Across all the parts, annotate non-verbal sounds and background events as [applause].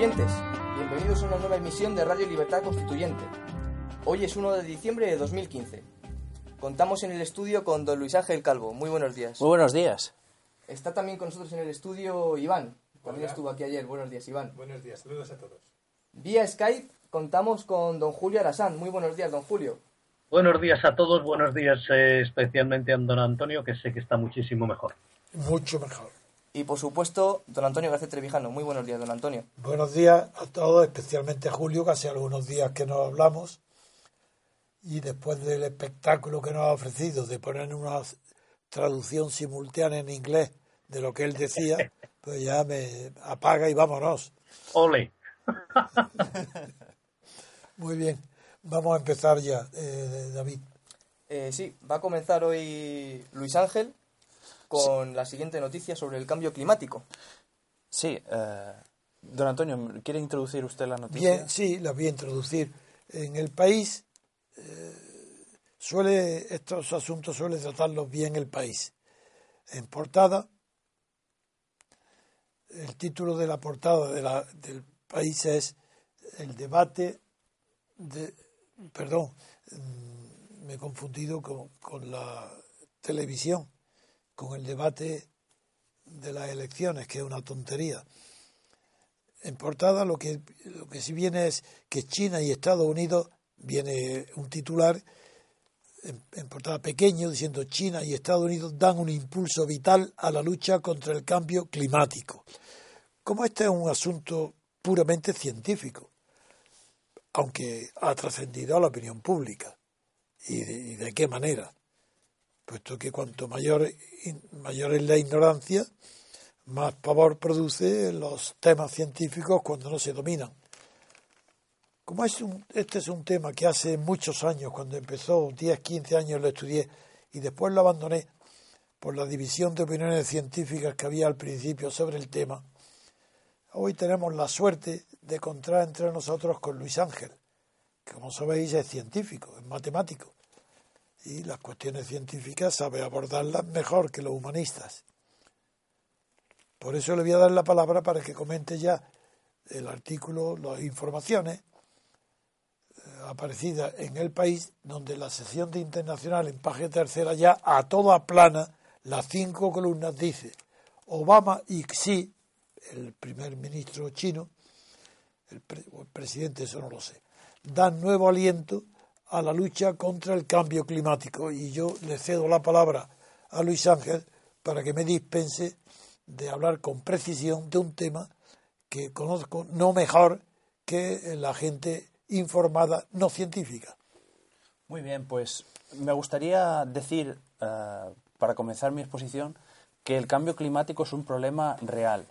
oyentes. Bienvenidos a una nueva emisión de Radio Libertad Constituyente. Hoy es 1 de diciembre de 2015. Contamos en el estudio con don Luis Ángel Calvo. Muy buenos días. Muy buenos días. Está también con nosotros en el estudio Iván. También estuvo aquí ayer. Buenos días, Iván. Buenos días, saludos a todos. Vía Skype contamos con don Julio Arasán. Muy buenos días, don Julio. Buenos días a todos, buenos días eh, especialmente a don Antonio, que sé que está muchísimo mejor. Mucho mejor. Y por supuesto, don Antonio García Trevijano. Muy buenos días, don Antonio. Buenos días a todos, especialmente a Julio, que hace algunos días que nos hablamos. Y después del espectáculo que nos ha ofrecido de poner una traducción simultánea en inglés de lo que él decía, [laughs] pues ya me apaga y vámonos. Ole. [laughs] Muy bien, vamos a empezar ya, eh, David. Eh, sí, va a comenzar hoy Luis Ángel con la siguiente noticia sobre el cambio climático. Sí, eh, don Antonio, ¿quiere introducir usted la noticia? Bien, sí, la voy a introducir. En el país eh, suele estos asuntos suele tratarlos bien el país. En portada, el título de la portada de la, del país es el debate de, perdón, mm, me he confundido con, con la televisión, con el debate de las elecciones, que es una tontería. En portada lo que, lo que sí viene es que China y Estados Unidos, viene un titular en, portada pequeño diciendo China y Estados Unidos dan un impulso vital a la lucha contra el cambio climático. Como este es un asunto puramente científico, aunque ha trascendido a la opinión pública. ¿Y de, y de qué manera? Puesto que cuanto mayor, mayor es la ignorancia, más pavor produce los temas científicos cuando no se dominan. Como es un, este es un tema que hace muchos años, cuando empezó, 10, 15 años lo estudié y después lo abandoné por la división de opiniones científicas que había al principio sobre el tema, hoy tenemos la suerte de encontrar entre nosotros con Luis Ángel, que como sabéis es científico, es matemático, y las cuestiones científicas sabe abordarlas mejor que los humanistas. Por eso le voy a dar la palabra para que comente ya el artículo, las informaciones aparecida en el país, donde la sección de internacional en página tercera ya a toda plana, las cinco columnas dice Obama y Xi, el primer ministro chino, el, pre, el presidente, eso no lo sé, dan nuevo aliento a la lucha contra el cambio climático. Y yo le cedo la palabra a Luis Ángel para que me dispense de hablar con precisión de un tema que conozco no mejor que la gente informada, no científica. Muy bien, pues me gustaría decir, uh, para comenzar mi exposición, que el cambio climático es un problema real,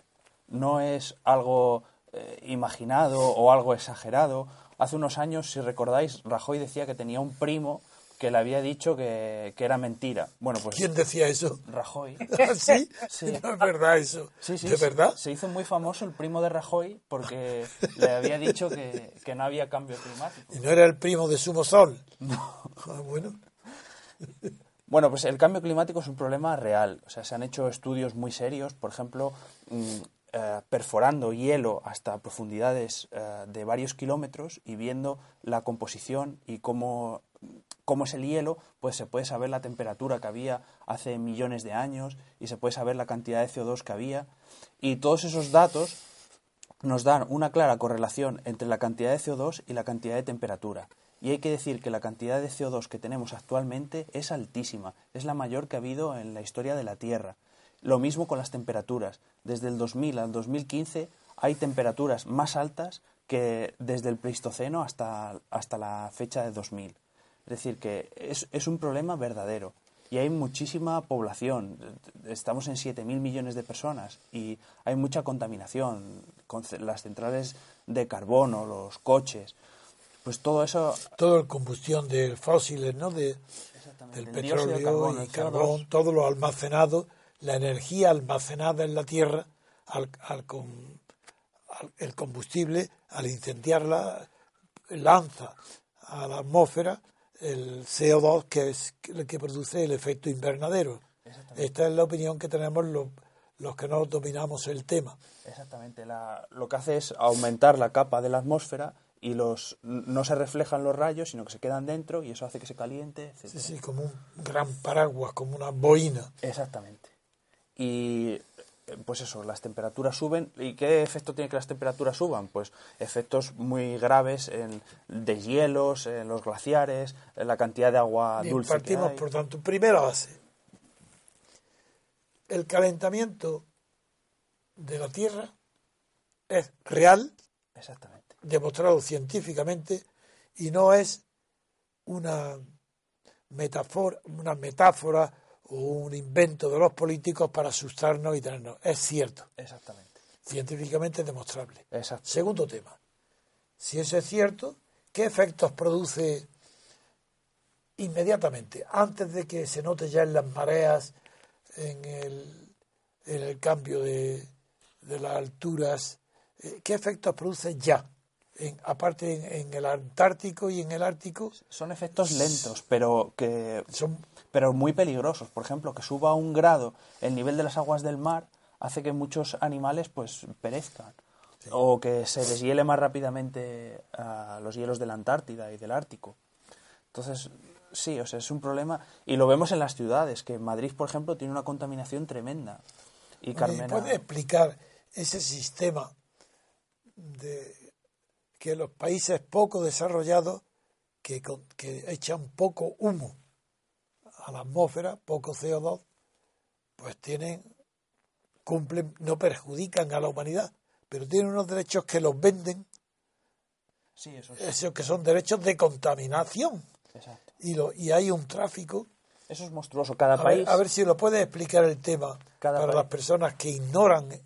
no es algo eh, imaginado o algo exagerado. Hace unos años, si recordáis, Rajoy decía que tenía un primo que le había dicho que, que, era mentira. Bueno, pues ¿Quién decía eso? Rajoy. [laughs] ¿Sí? sí. [laughs] No es verdad eso. Sí, sí, ¿De se, verdad? Se hizo muy famoso el primo de Rajoy porque le había dicho que, que, no había cambio climático. ¿Y no era el primo de Sumo Sol? [laughs] No. Ah, bueno. Bueno, pues el cambio climático es un problema real. O sea, se han hecho estudios muy serios, por ejemplo, mmm, eh, perforando hielo hasta profundidades eh, de varios kilómetros y viendo la composición y cómo, cómo es el hielo, pues se puede saber la temperatura que había hace millones de años y se puede saber la cantidad de CO2 que había. Y todos esos datos nos dan una clara correlación entre la cantidad de CO2 y la cantidad de temperatura. Y hay que decir que la cantidad de CO2 que tenemos actualmente es altísima, es la mayor que ha habido en la historia de la Tierra. Lo mismo con las temperaturas. Desde el 2000 al 2015 hay temperaturas más altas que desde el Pleistoceno hasta, hasta la fecha de 2000. Es decir, que es, es un problema verdadero. Y hay muchísima población. Estamos en 7.000 millones de personas y hay mucha contaminación. Con las centrales de carbono, los coches. Pues todo eso. Todo el combustión de fósiles, ¿no? De, del petróleo de carbono, y carbón, todo lo almacenado la energía almacenada en la Tierra, al, al, al, el combustible, al incendiarla, lanza a la atmósfera el CO2, que es el que produce el efecto invernadero. Esta es la opinión que tenemos los, los que no dominamos el tema. Exactamente. La, lo que hace es aumentar la capa de la atmósfera y los no se reflejan los rayos, sino que se quedan dentro y eso hace que se caliente, etc. Sí, sí, como un gran paraguas, como una boina. Exactamente. Y pues eso, las temperaturas suben. ¿Y qué efecto tiene que las temperaturas suban? Pues efectos muy graves en deshielos, en los glaciares, en la cantidad de agua Bien, dulce que partimos, hay. por tanto, primera base. El calentamiento de la Tierra es real, Exactamente. demostrado científicamente, y no es una metáfora, una metáfora un invento de los políticos para asustarnos y tenernos. Es cierto, Exactamente. científicamente demostrable. Exacto. Segundo tema. Si eso es cierto, ¿qué efectos produce inmediatamente, antes de que se note ya en las mareas, en el, en el cambio de, de las alturas? eh, ¿Qué efectos produce ya? En- aparte en, en el Antártico y en el Ártico, Son efectos lentos, pero que son pero muy peligrosos. Por ejemplo, que suba un grado el nivel de las aguas del mar hace que muchos animales pues perezcan. O que se deshiele más rápidamente a los hielos de la Antártida y del Ártico. Entonces, sí, o sea, es un problema. Y lo vemos en las ciudades, que Madrid, por ejemplo, tiene una contaminación tremenda. Y ¿Me Carmena... puede explicar ese sistema de que los países poco desarrollados que, que echan poco humo a la atmósfera, poco CO2, pues tienen, cumplen, no perjudican a la humanidad, pero tienen unos derechos que los venden, Sí, eso es. esos que son derechos de contaminación. Exacto. Y, lo, y hay un tráfico. Eso es monstruoso. Cada A país... ver, a ver si lo puede explicar el tema Cada para país- las personas que ignoran eh,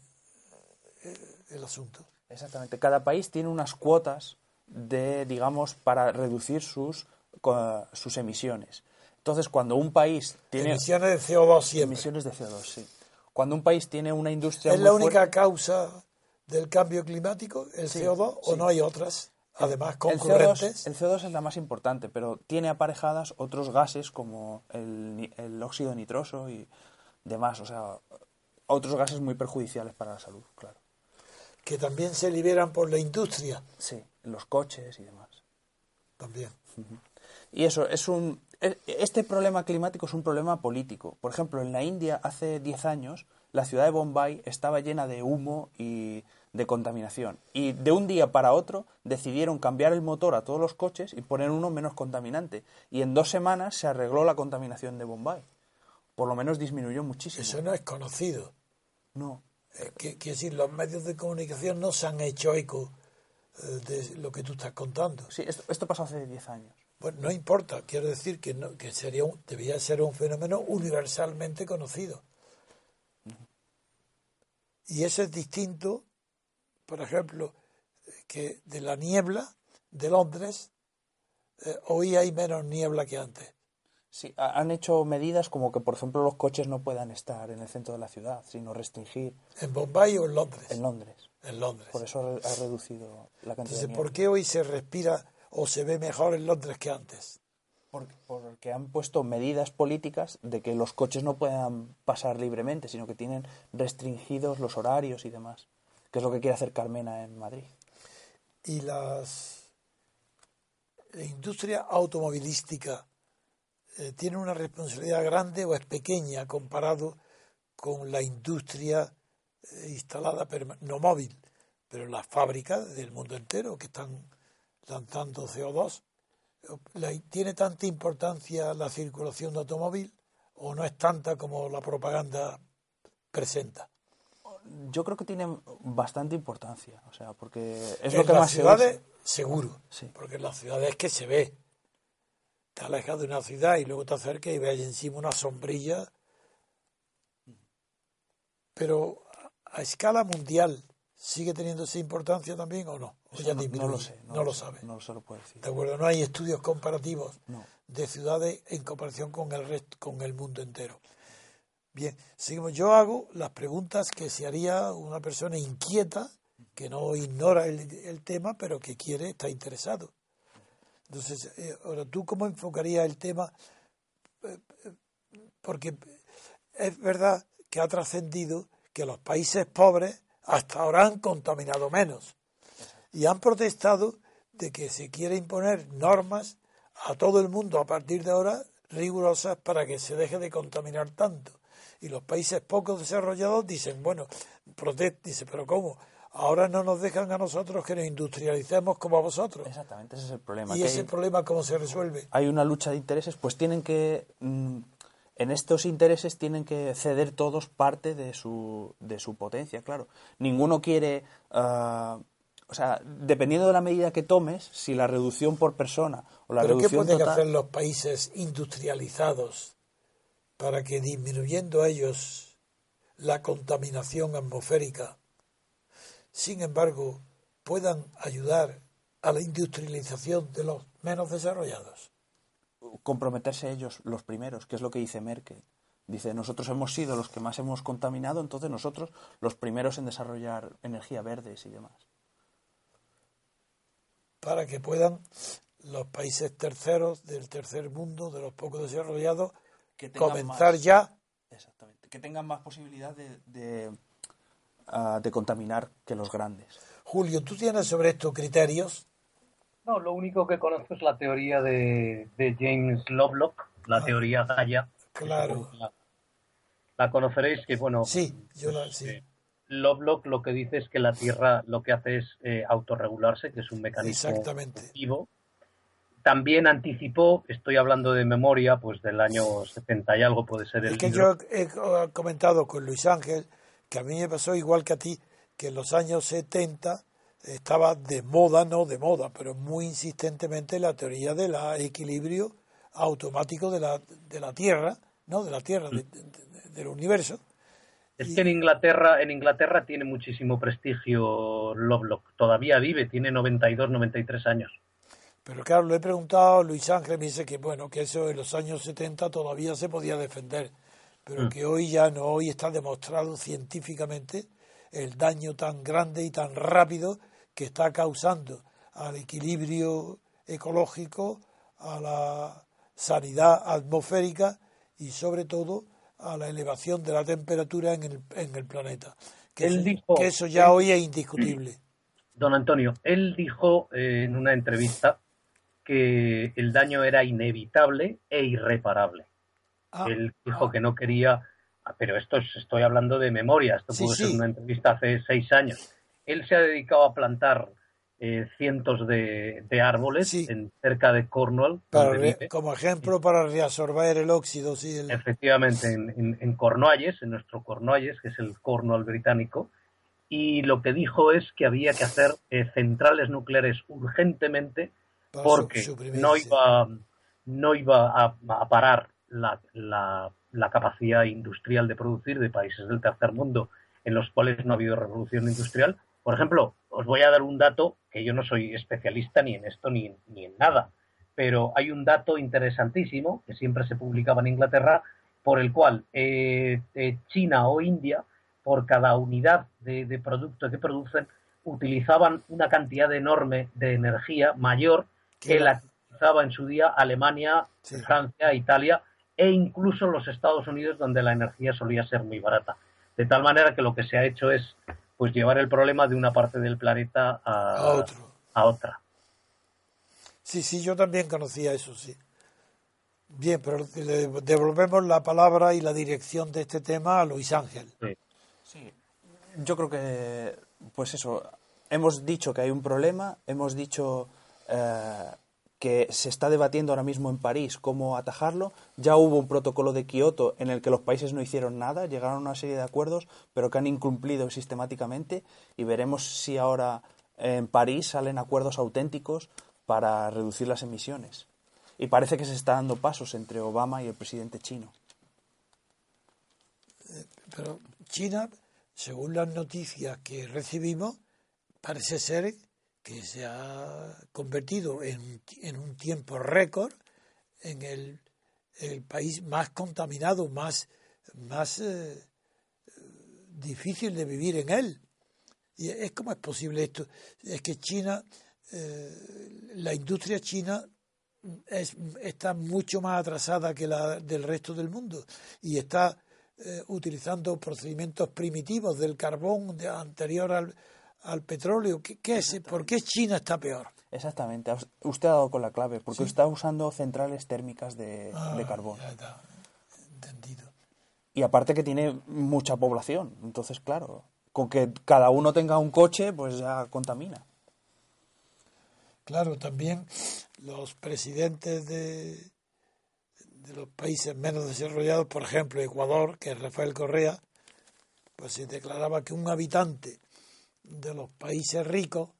el asunto. Exactamente. Cada país tiene unas cuotas de, digamos, para reducir sus, sus emisiones. Entonces, cuando un país tiene Emisiones de CO2 siempre. emisiones de CO2, sí. Cuando un país tiene una industria ¿Es muy la única fuerte- causa del cambio climático, el Sí, CO2, o no hay otras, además el CO2, concurrentes? el CO2 es la más importante, pero tiene aparejadas otros gases como el, el óxido nitroso y demás, o sea, otros gases muy perjudiciales para la salud, claro. que también se liberan por la industria. Sí, los coches y demás. También. Y eso, es un. E- Este problema climático es un problema político. Por ejemplo, en la India hace 10 años, la ciudad de Bombay estaba llena de humo y de contaminación. Y de un día para otro decidieron cambiar el motor a todos los coches y poner uno menos contaminante. Y en dos semanas se arregló la contaminación de Bombay. Por lo menos disminuyó muchísimo. Eso no es conocido. No. Eh, Quiero decir, los medios de comunicación no se han hecho eco eh, de lo que tú estás contando. Sí, esto, esto pasó hace 10 años. Bueno, no importa, quiero decir que, no, que sería un- debería ser un fenómeno universalmente conocido. Y eso es distinto, por ejemplo, que de la niebla de Londres, eh, hoy hay menos niebla que antes. Sí, ha- han hecho medidas como que, por ejemplo, los coches no puedan estar en el centro de la ciudad, sino restringir ¿En Bombay o en Londres? en Londres. En Londres. Por eso ha reducido la cantidad Entonces, de ¿por nieve. qué hoy se respira o se ve mejor en Londres que antes? Por- Porque han puesto medidas políticas de que los coches no puedan pasar libremente, sino que tienen restringidos los horarios y demás, que es lo que quiere hacer Carmena en Madrid. y las la industria automovilística eh, tiene una responsabilidad grande o es pequeña comparado con la industria eh, instalada no móvil, pero las fábricas del mundo entero que están lanzando CO2 la- tiene tanta importancia la circulación de automóvil o no es tanta como la propaganda presenta. Yo creo que tiene bastante importancia, o sea, porque es en lo que las más se ciudades, usa. seguro. Sí. Porque en las ciudades es que se ve. Te alejas de una ciudad y luego te acercas y ves encima una sombrilla. Pero a escala mundial, ¿sigue teniendo esa importancia también o no? ¿O Eso ya no, lo sé, No, lo sabes. No se lo puedo decir. ¿De acuerdo? No hay estudios comparativos No. de ciudades en comparación con el resto, con el mundo entero. Bien, seguimos. Yo hago las preguntas que se haría una persona inquieta, que no ignora el, el tema, pero que quiere, está interesado. Entonces, eh, ahora, ¿tú cómo enfocarías el tema? Eh, eh, Porque es verdad que ha trascendido que los países pobres hasta ahora han contaminado menos. Y han protestado de que se quiere imponer normas a todo el mundo a partir de ahora rigurosas para que se deje de contaminar tanto. Y los países poco desarrollados dicen, bueno, protest, dice, pero ¿cómo? Ahora no nos dejan a nosotros que nos industrialicemos como a vosotros. Exactamente, ese es el problema. ¿Y ese problema cómo se resuelve? Hay una lucha de intereses, pues tienen que... Mm, en estos intereses tienen que ceder todos parte de su, de su potencia, claro. Ninguno quiere... Ah, o sea, dependiendo de la medida que tomes, si la reducción por persona o la ¿Pero reducción qué pueden total- hacer los países industrializados para que disminuyendo ellos la contaminación atmosférica, sin embargo, puedan ayudar a la industrialización de los menos desarrollados? comprometerse ellos los primeros, que es lo que dice Merkel. Dice, nosotros hemos sido los que más hemos contaminado, entonces nosotros los primeros en desarrollar energía verdes y demás. Para que puedan los países terceros del tercer mundo, de los poco desarrollados, Que comenzar más- ya Exactamente. Que tengan más posibilidad de, de, ah, de contaminar que los grandes. Julio, ¿tú tienes sobre esto criterios? No, lo único que conozco es la teoría de, de James Lovelock, la Ah. teoría Gaia. Claro. La, la conoceréis, que bueno, Sí, yo la, sí. eh, Lovelock lo que dice es que la Tierra lo que hace es eh, autorregularse, que es un mecanismo activo. También anticipó, estoy hablando de memoria, pues del año 70 y algo puede ser el Es que libro. yo he he comentado con Luis Ángel que a mí me pasó igual que a ti, que en los años 70 estaba de moda, no de moda, pero muy insistentemente la teoría del equilibrio automático de la, de la Tierra, no de la Tierra, de- de- del universo. Es que en Inglaterra, en Inglaterra tiene muchísimo prestigio Lovelock. Todavía vive, tiene 92, 93 años. Pero claro, le he preguntado a Luis Ángel, me dice que bueno, que eso en los años 70 todavía se podía defender, pero que hoy ya no, hoy está demostrado científicamente el daño tan grande y tan rápido que está causando al equilibrio ecológico, a la sanidad atmosférica y sobre todo a la elevación de la temperatura en el, en el planeta. Que, Él eso, dijo- que eso ya él- hoy es indiscutible. [clears throat] Don Antonio, él dijo eh, en una entrevista que el daño era inevitable e irreparable. Ah, él dijo que no quería, ah, pero esto es- estoy hablando de memoria, esto Sí, pudo sí. ser una entrevista hace seis años. Él se ha dedicado a plantar eh, cientos de, de árboles Sí. en, cerca de Cornwall, para como ejemplo para reabsorber el óxido, sí, el- efectivamente en, en, en Cornualles, en nuestro Cornualles, que es el Cornwall británico, y lo que dijo es que había que hacer eh, centrales nucleares urgentemente para porque no iba, no iba a, a parar la, la- la capacidad industrial de producir de países del tercer mundo en los cuales no ha habido revolución industrial. Por ejemplo, os voy a dar un dato que yo no soy especialista ni en esto ni, ni en nada, pero hay un dato interesantísimo que siempre se publicaba en Inglaterra por el cual eh, eh, China o India, por cada unidad de, de producto que producen, utilizaban una cantidad enorme de energía mayor que la que utilizaba en su día Alemania, Sí. Francia, Italia e incluso los Estados Unidos, donde la energía solía ser muy barata. De tal manera que lo que se ha hecho es pues llevar el problema de una parte del planeta a, a otro. a otra. Sí, sí, yo también conocía eso, sí. Bien, pero le devolvemos la palabra y la dirección de este tema a Luis Ángel. Sí, yo creo que, pues eso, hemos dicho que hay un problema, hemos dicho eh, que se está debatiendo ahora mismo en París cómo atajarlo. Ya hubo un protocolo de Kioto en el que los países no hicieron nada, llegaron a una serie de acuerdos, pero que han incumplido sistemáticamente y veremos si ahora en París salen acuerdos auténticos para reducir las emisiones. Y parece que se está dando pasos entre Obama y el presidente chino. Pero China, según las noticias que recibimos, parece ser que se ha convertido en, en un tiempo récord en el, el país más contaminado, más, más eh, difícil de vivir en él. Y es como es posible esto. Es que China, eh, la industria china es, está mucho más atrasada que la del resto del mundo y está eh, utilizando procedimientos primitivos del carbón de, anterior al, al petróleo. ¿Qué, qué es? ¿Por qué China está peor? Exactamente, usted ha dado con la clave, porque está usando centrales térmicas de, Ah, de carbón. ya está. Entendido. Y aparte que tiene mucha población, entonces claro, con que cada uno tenga un coche, pues ya contamina. Claro, también los presidentes de, de los países menos desarrollados, por ejemplo, Ecuador, que es Rafael Correa, pues se declaraba que un habitante de los países ricos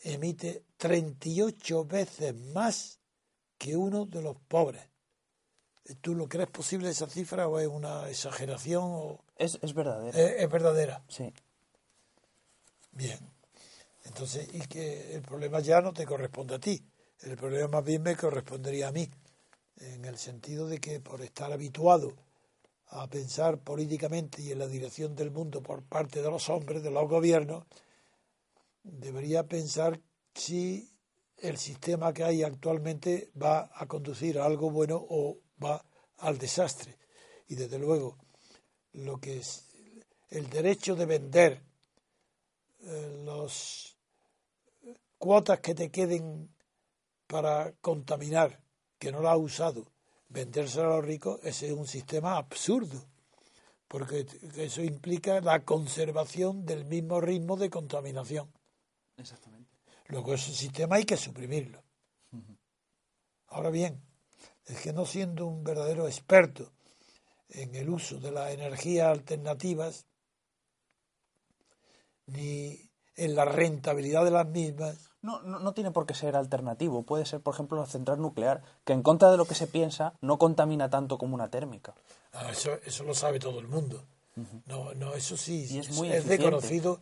emite 38 veces más que uno de los pobres. ¿Tú lo crees posible esa cifra o es una exageración o Es, es verdadero. es, es verdadera? Sí. Bien. Entonces, y que el problema ya no te corresponde a ti. El problema más bien me correspondería a mí. En el sentido de que por estar habituado a pensar políticamente y en la dirección del mundo por parte de los hombres, de los gobiernos, debería pensar si el sistema que hay actualmente va a conducir a algo bueno o va al desastre. Y desde luego, lo que es el derecho de vender eh, las cuotas que te queden para contaminar, que no la ha usado, vendérselo a los ricos, ese es un sistema absurdo, porque eso implica la conservación del mismo ritmo de contaminación. Exactamente. Luego ese sistema hay que suprimirlo. Ahora bien, es que no siendo un verdadero experto en el uso de las energías alternativas, ni en la rentabilidad de las mismas, No, no, no tiene por qué ser alternativo. Puede ser, por ejemplo, la central nuclear, que en contra de lo que se piensa, no contamina tanto como una térmica. ah, eso, eso lo sabe todo el mundo. No, no, eso sí, Y es muy de eficiente. conocido,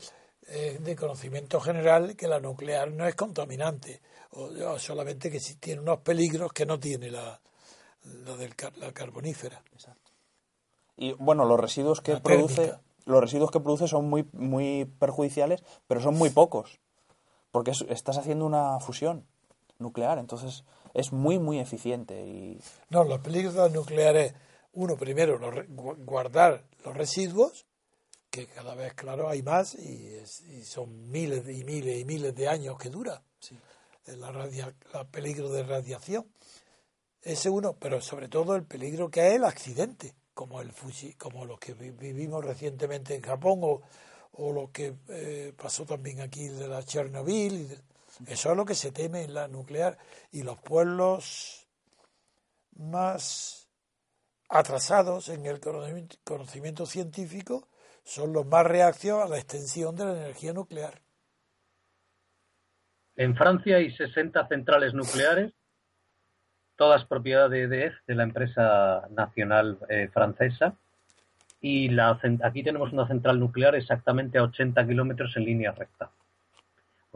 es de conocimiento general que la nuclear no es contaminante, o, o solamente que tiene unos peligros que no tiene la, la, del, la carbonífera. Y bueno, los residuos que La produce, térmica. los residuos que produce son muy, muy perjudiciales, pero son muy pocos. Porque es- estás haciendo una fusión nuclear, entonces es muy, muy eficiente. Y No, los peligros nucleares, uno, primero, los guardar los residuos, que cada vez, claro, hay más y, es- y son miles y miles y miles de años que dura. El la radia- la peligro de radiación. Ese uno, pero sobre todo el peligro que es el accidente, como el Fuji, como los que vi- vivimos recientemente en Japón o, o lo que eh, pasó también aquí de la Chernobyl. y de- eso es lo que se teme en la nuclear. Y los pueblos más atrasados en el conocimiento científico son los más reaccionados a la extensión de la energía nuclear. En Francia hay 60 centrales nucleares, todas propiedad de EDF, de la empresa nacional eh, francesa. Y aquí tenemos una central nuclear exactamente a 80 kilómetros en línea recta.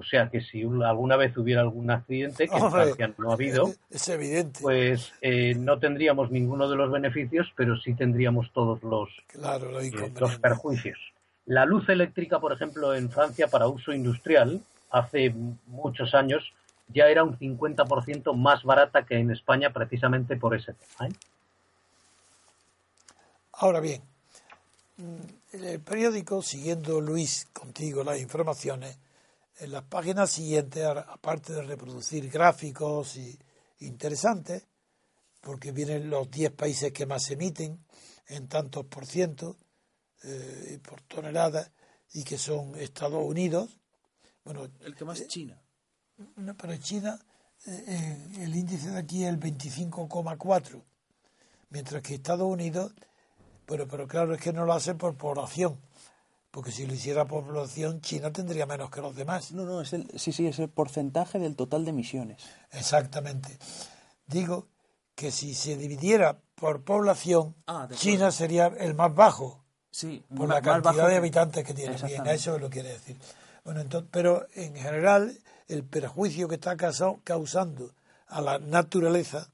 O sea que si un- alguna vez hubiera algún accidente, que en Francia no ha habido, Es evidente. pues eh, no tendríamos ninguno de los beneficios, pero sí tendríamos todos los, claro, lo eh, los inconveniente. perjuicios. La luz eléctrica, por ejemplo, en Francia para uso industrial, hace muchos años, ya era un 50% más barata que en España precisamente por ese tema. ¿eh? Ahora bien, mm, el periódico, siguiendo Luis contigo las informaciones, en las páginas siguientes, aparte de reproducir gráficos y interesantes, porque vienen los 10 países que más emiten en tantos por ciento eh, por toneladas, y que son Estados Unidos. Bueno, el que más es China. no, pero China, eh, eh, el índice de aquí es el 25,4, mientras que Estados Unidos, pero, pero claro, es que no lo hace por población, porque si lo hiciera población, China tendría menos que los demás. No, no, es el, sí, sí, es el porcentaje del total de emisiones. Exactamente. Digo que si se dividiera por población, Ah, China sería el más bajo, Sí, por la cantidad bajo de habitantes que tiene. Bien, eso es lo que quiere decir. Bueno, entonces, pero en general, el perjuicio que está causa- causando a la naturaleza,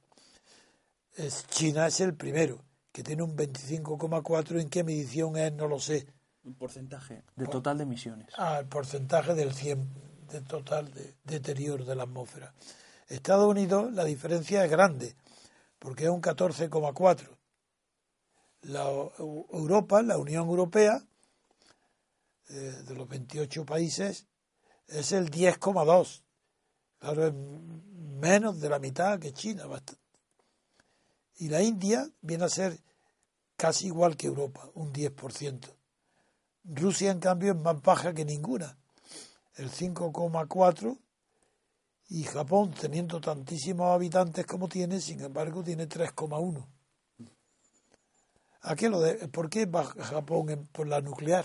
es China es el primero, que tiene un 25,4. ¿En qué medición es? No lo sé. Un porcentaje del total de emisiones. al porcentaje del 100 del total de deterioro de la atmósfera. Estados Unidos la diferencia es grande, porque es un 14,4. La Europa, la Unión Europea, eh, de los 28 países, es el 10,2. Claro, es menos de la mitad que China. Bastante. Y la India viene a ser casi igual que Europa, un 10%. Rusia, en cambio, es más baja que ninguna, el 5,4%, y Japón, teniendo tantísimos habitantes como tiene, sin embargo, tiene 3,1%. ¿A qué lo de, ¿Por qué baja Japón por la nuclear?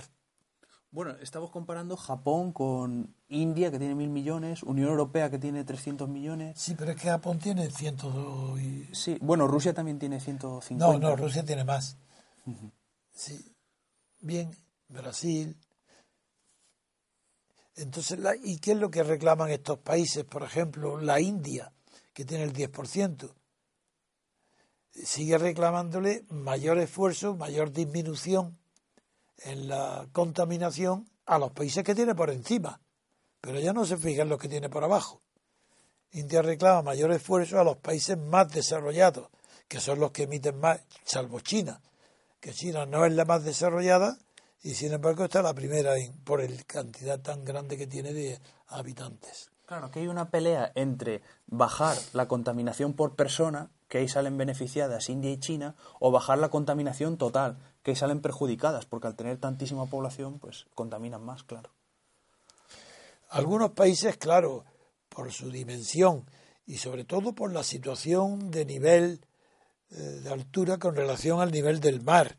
Bueno, estamos comparando Japón con India, que tiene mil millones, Unión Europea, que tiene 300 millones. Sí, pero es que Japón tiene 102. Y... Sí, bueno, Rusia también tiene 150. No, no, Rusia tiene más. Sí. Bien, Brasil. Entonces, ¿y qué es lo que reclaman estos países? Por ejemplo, la India, que tiene el 10%. Sigue reclamándole mayor esfuerzo, mayor disminución en la contaminación a los países que tiene por encima, pero ya no se fijan los que tiene por abajo. India reclama mayor esfuerzo a los países más desarrollados, que son los que emiten más, salvo China, que China no es la más desarrollada y sin embargo está la primera por el cantidad tan grande que tiene de habitantes. Claro, que hay una pelea entre bajar la contaminación por persona, que ahí salen beneficiadas India y China, o bajar la contaminación total, que salen perjudicadas, porque al tener tantísima población, pues contaminan más, claro. Algunos países, claro, por su dimensión y sobre todo por la situación de nivel eh, de altura con relación al nivel del mar.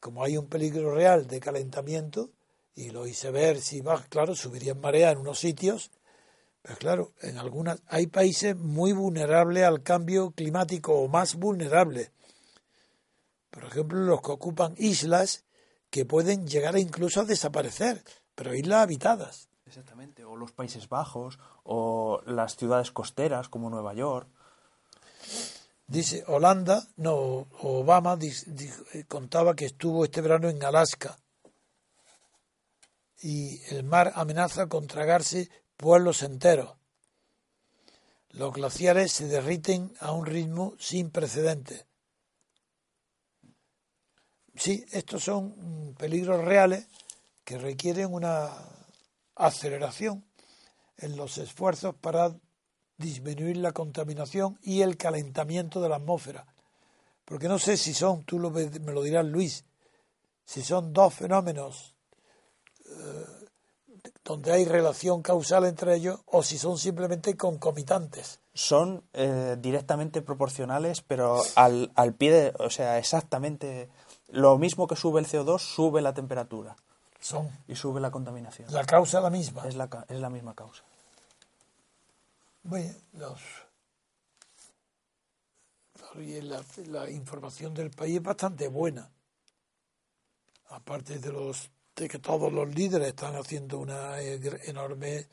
Como hay un peligro real de calentamiento, y lo hice ver, si va, claro, subirían marea en unos sitios, pero claro, en algunas hay países muy vulnerables al cambio climático o más vulnerables. Por ejemplo, los que ocupan islas que pueden llegar incluso a desaparecer, pero islas habitadas. Exactamente, o los Países Bajos, o las ciudades costeras como Nueva York. Dice Holanda, no, Obama contaba que estuvo este verano en Alaska y el mar amenaza con tragarse pueblos enteros. Los glaciares se derriten a un ritmo sin precedentes. Sí, estos son peligros reales que requieren una aceleración en los esfuerzos para disminuir la contaminación y el calentamiento de la atmósfera. Porque no sé si son, tú lo, me lo dirás Luis, si son dos fenómenos eh, donde hay relación causal entre ellos o si son simplemente concomitantes. Son eh, directamente proporcionales, pero al, al pie de, o sea, exactamente lo mismo que sube el CO2, sube la temperatura. Son. Y sube la contaminación. La causa es la misma. Es la, es la misma causa. Bueno, los, la, la, información del país es bastante buena. Aparte de los de que todos los líderes están haciendo una enorme,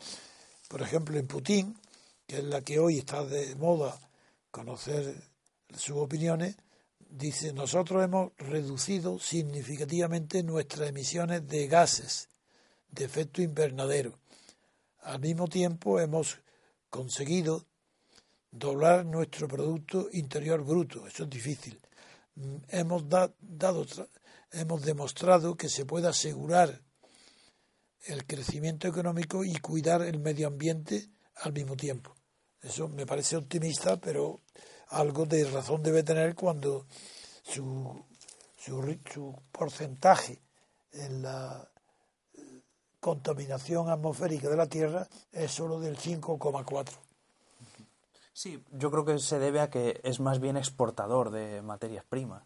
por ejemplo, en Putin, que es la que hoy está de moda conocer sus opiniones, dice, nosotros hemos reducido significativamente nuestras emisiones de gases de efecto invernadero. Al mismo tiempo hemos conseguido doblar nuestro Producto Interior Bruto. Eso es difícil. Hemos dado, hemos demostrado que se puede asegurar el crecimiento económico y cuidar el medio ambiente al mismo tiempo. Eso me parece optimista, pero algo de razón debe tener cuando su, su, porcentaje en la contaminación atmosférica de la Tierra es solo del 5,4. Sí, yo creo que se debe a que es más bien exportador de materias primas,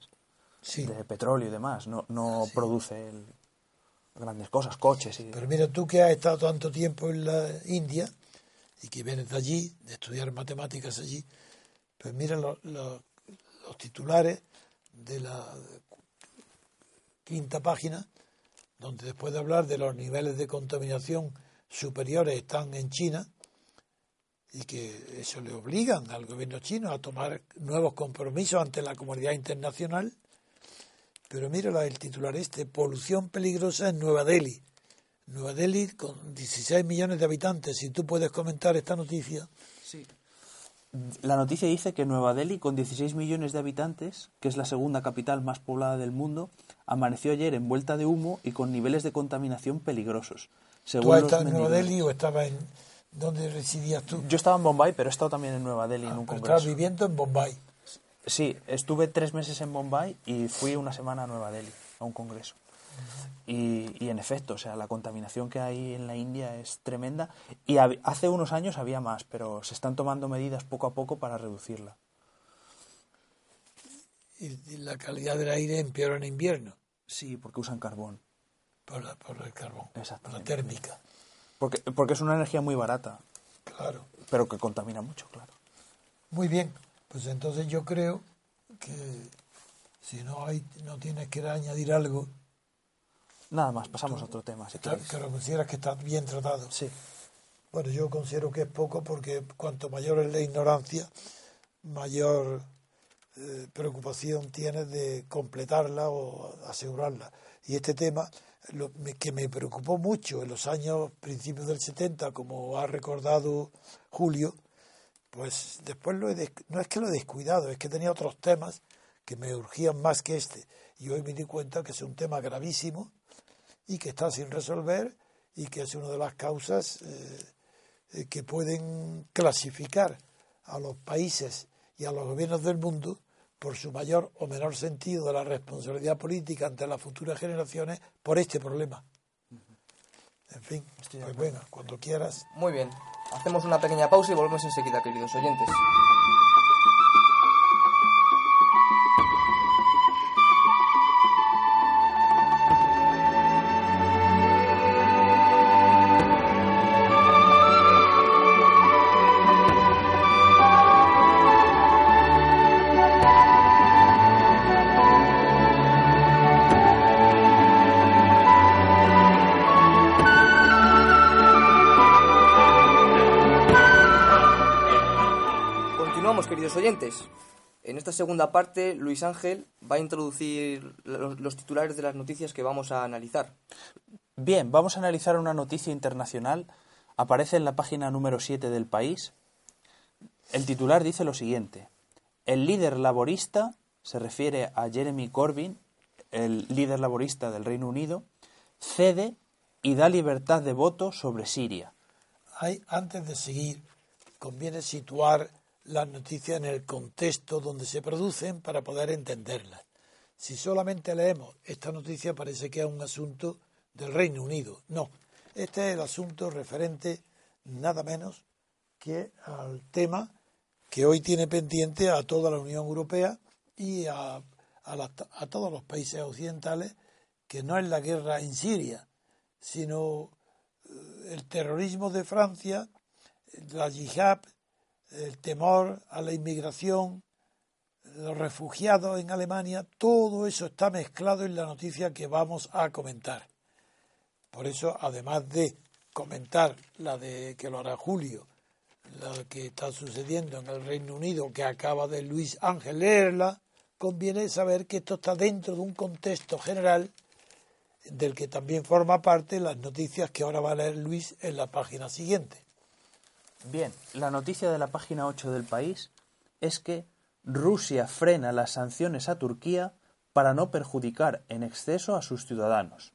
de petróleo y demás, no, no produce grandes cosas, coches. Y... Pero mira, tú que has estado tanto tiempo en la India y que vienes de allí, de estudiar matemáticas allí, pues mira los titulares de la quinta página, donde después de hablar de los niveles de contaminación superiores están en China y que eso le obligan al gobierno chino a tomar nuevos compromisos ante la comunidad internacional. Pero mira el titular este, polución peligrosa en Nueva Delhi. Nueva Delhi con 16 millones de habitantes. Si tú puedes comentar esta noticia. Sí. La noticia dice que Nueva Delhi, con 16 millones de habitantes, que es la segunda capital más poblada del mundo, amaneció ayer envuelta de humo y con niveles de contaminación peligrosos. Según ¿Tú estás en Nueva Delhi o estabas en... ¿Dónde residías tú? Yo estaba en Bombay, pero he estado también en Nueva Delhi en ah, un congreso. ¿Estás viviendo en Bombay? Sí, estuve tres meses en Bombay y fui una semana a Nueva Delhi, a un congreso. Y, en efecto, o sea, la contaminación que hay en la India es tremenda. Y hace unos años había más, pero se están tomando medidas poco a poco para reducirla. ¿Y la calidad del aire empeora en invierno? Sí, porque usan carbón. Por, el carbón, por la térmica. Porque, porque es una energía muy barata. Claro. Pero que contamina mucho, claro. Muy bien, pues entonces yo creo que si no hay no tienes que añadir algo, Nada más, pasamos a otro tema. Si que lo consideras que está bien tratado. Sí. Bueno, yo considero que es poco porque cuanto mayor es la ignorancia, mayor eh, preocupación tienes de completarla o asegurarla. Y este tema, lo, que me preocupó mucho en los años principios del 70, como ha recordado Julio, pues después lo he no es que lo he descuidado, es que tenía otros temas que me urgían más que este. Y hoy me di cuenta que es un tema gravísimo y que está sin resolver y que es una de las causas eh, eh, que pueden clasificar a los países y a los gobiernos del mundo por su mayor o menor sentido de la responsabilidad política ante las futuras generaciones por este problema. En fin, pues venga, cuando quieras. Muy bien, hacemos una pequeña pausa y volvemos enseguida, queridos oyentes. Oyentes, en esta segunda parte Luis Ángel va a introducir los, titulares de las noticias que vamos a analizar. Bien, vamos a analizar una noticia internacional. Aparece en la página número 7 del país. El titular dice lo siguiente. El líder laborista, se refiere a Jeremy Corbyn, el líder laborista del Reino Unido, cede y da libertad de voto sobre Siria. Hay, antes de seguir, conviene situar las noticias en el contexto donde se producen para poder entenderlas. Si solamente leemos esta noticia parece que es un asunto del Reino Unido. No, este es el asunto referente nada menos que al tema que hoy tiene pendiente a toda la Unión Europea y a, a todos los países occidentales, que no es la guerra en Siria, sino eh, el terrorismo de Francia, la yihad el temor a la inmigración, los refugiados en Alemania, todo eso está mezclado en la noticia que vamos a comentar. Por eso, además de comentar la de que lo hará Julio, la que está sucediendo en el Reino Unido, que acaba de Luis Ángel leerla, conviene saber que esto está dentro de un contexto general del que también forma parte las noticias que ahora va a leer Luis en la página siguiente. Bien, la noticia de la página 8 del país es que Rusia frena las sanciones a Turquía para no perjudicar en exceso a sus ciudadanos.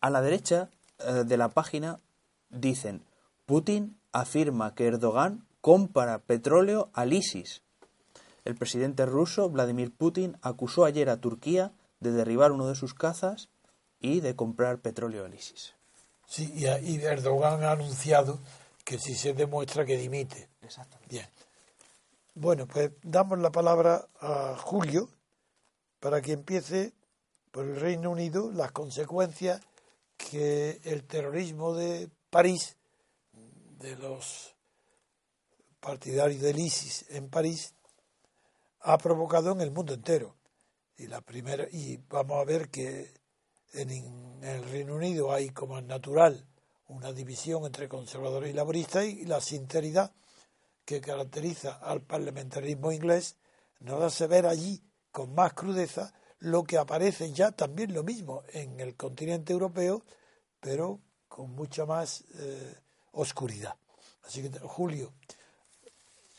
A la derecha eh, de la página dicen, Putin afirma que Erdogan compra petróleo al ISIS. El presidente ruso, Vladimir Putin, acusó ayer a Turquía de derribar uno de sus cazas y de comprar petróleo al ISIS. Sí, y Erdogan ha anunciado que si se demuestra que dimite. Exactamente. Bien. Bueno, pues damos la palabra a Julio para que empiece por el Reino Unido las consecuencias que el terrorismo de París, de los partidarios del ISIS en París, ha provocado en el mundo entero. Y la primera y vamos a ver que en el Reino Unido hay como es natural una división entre conservadores y laboristas y la sinceridad que caracteriza al parlamentarismo inglés nos hace ver allí con más crudeza lo que aparece ya también lo mismo en el continente europeo, pero con mucha más eh, oscuridad. Así que, Julio,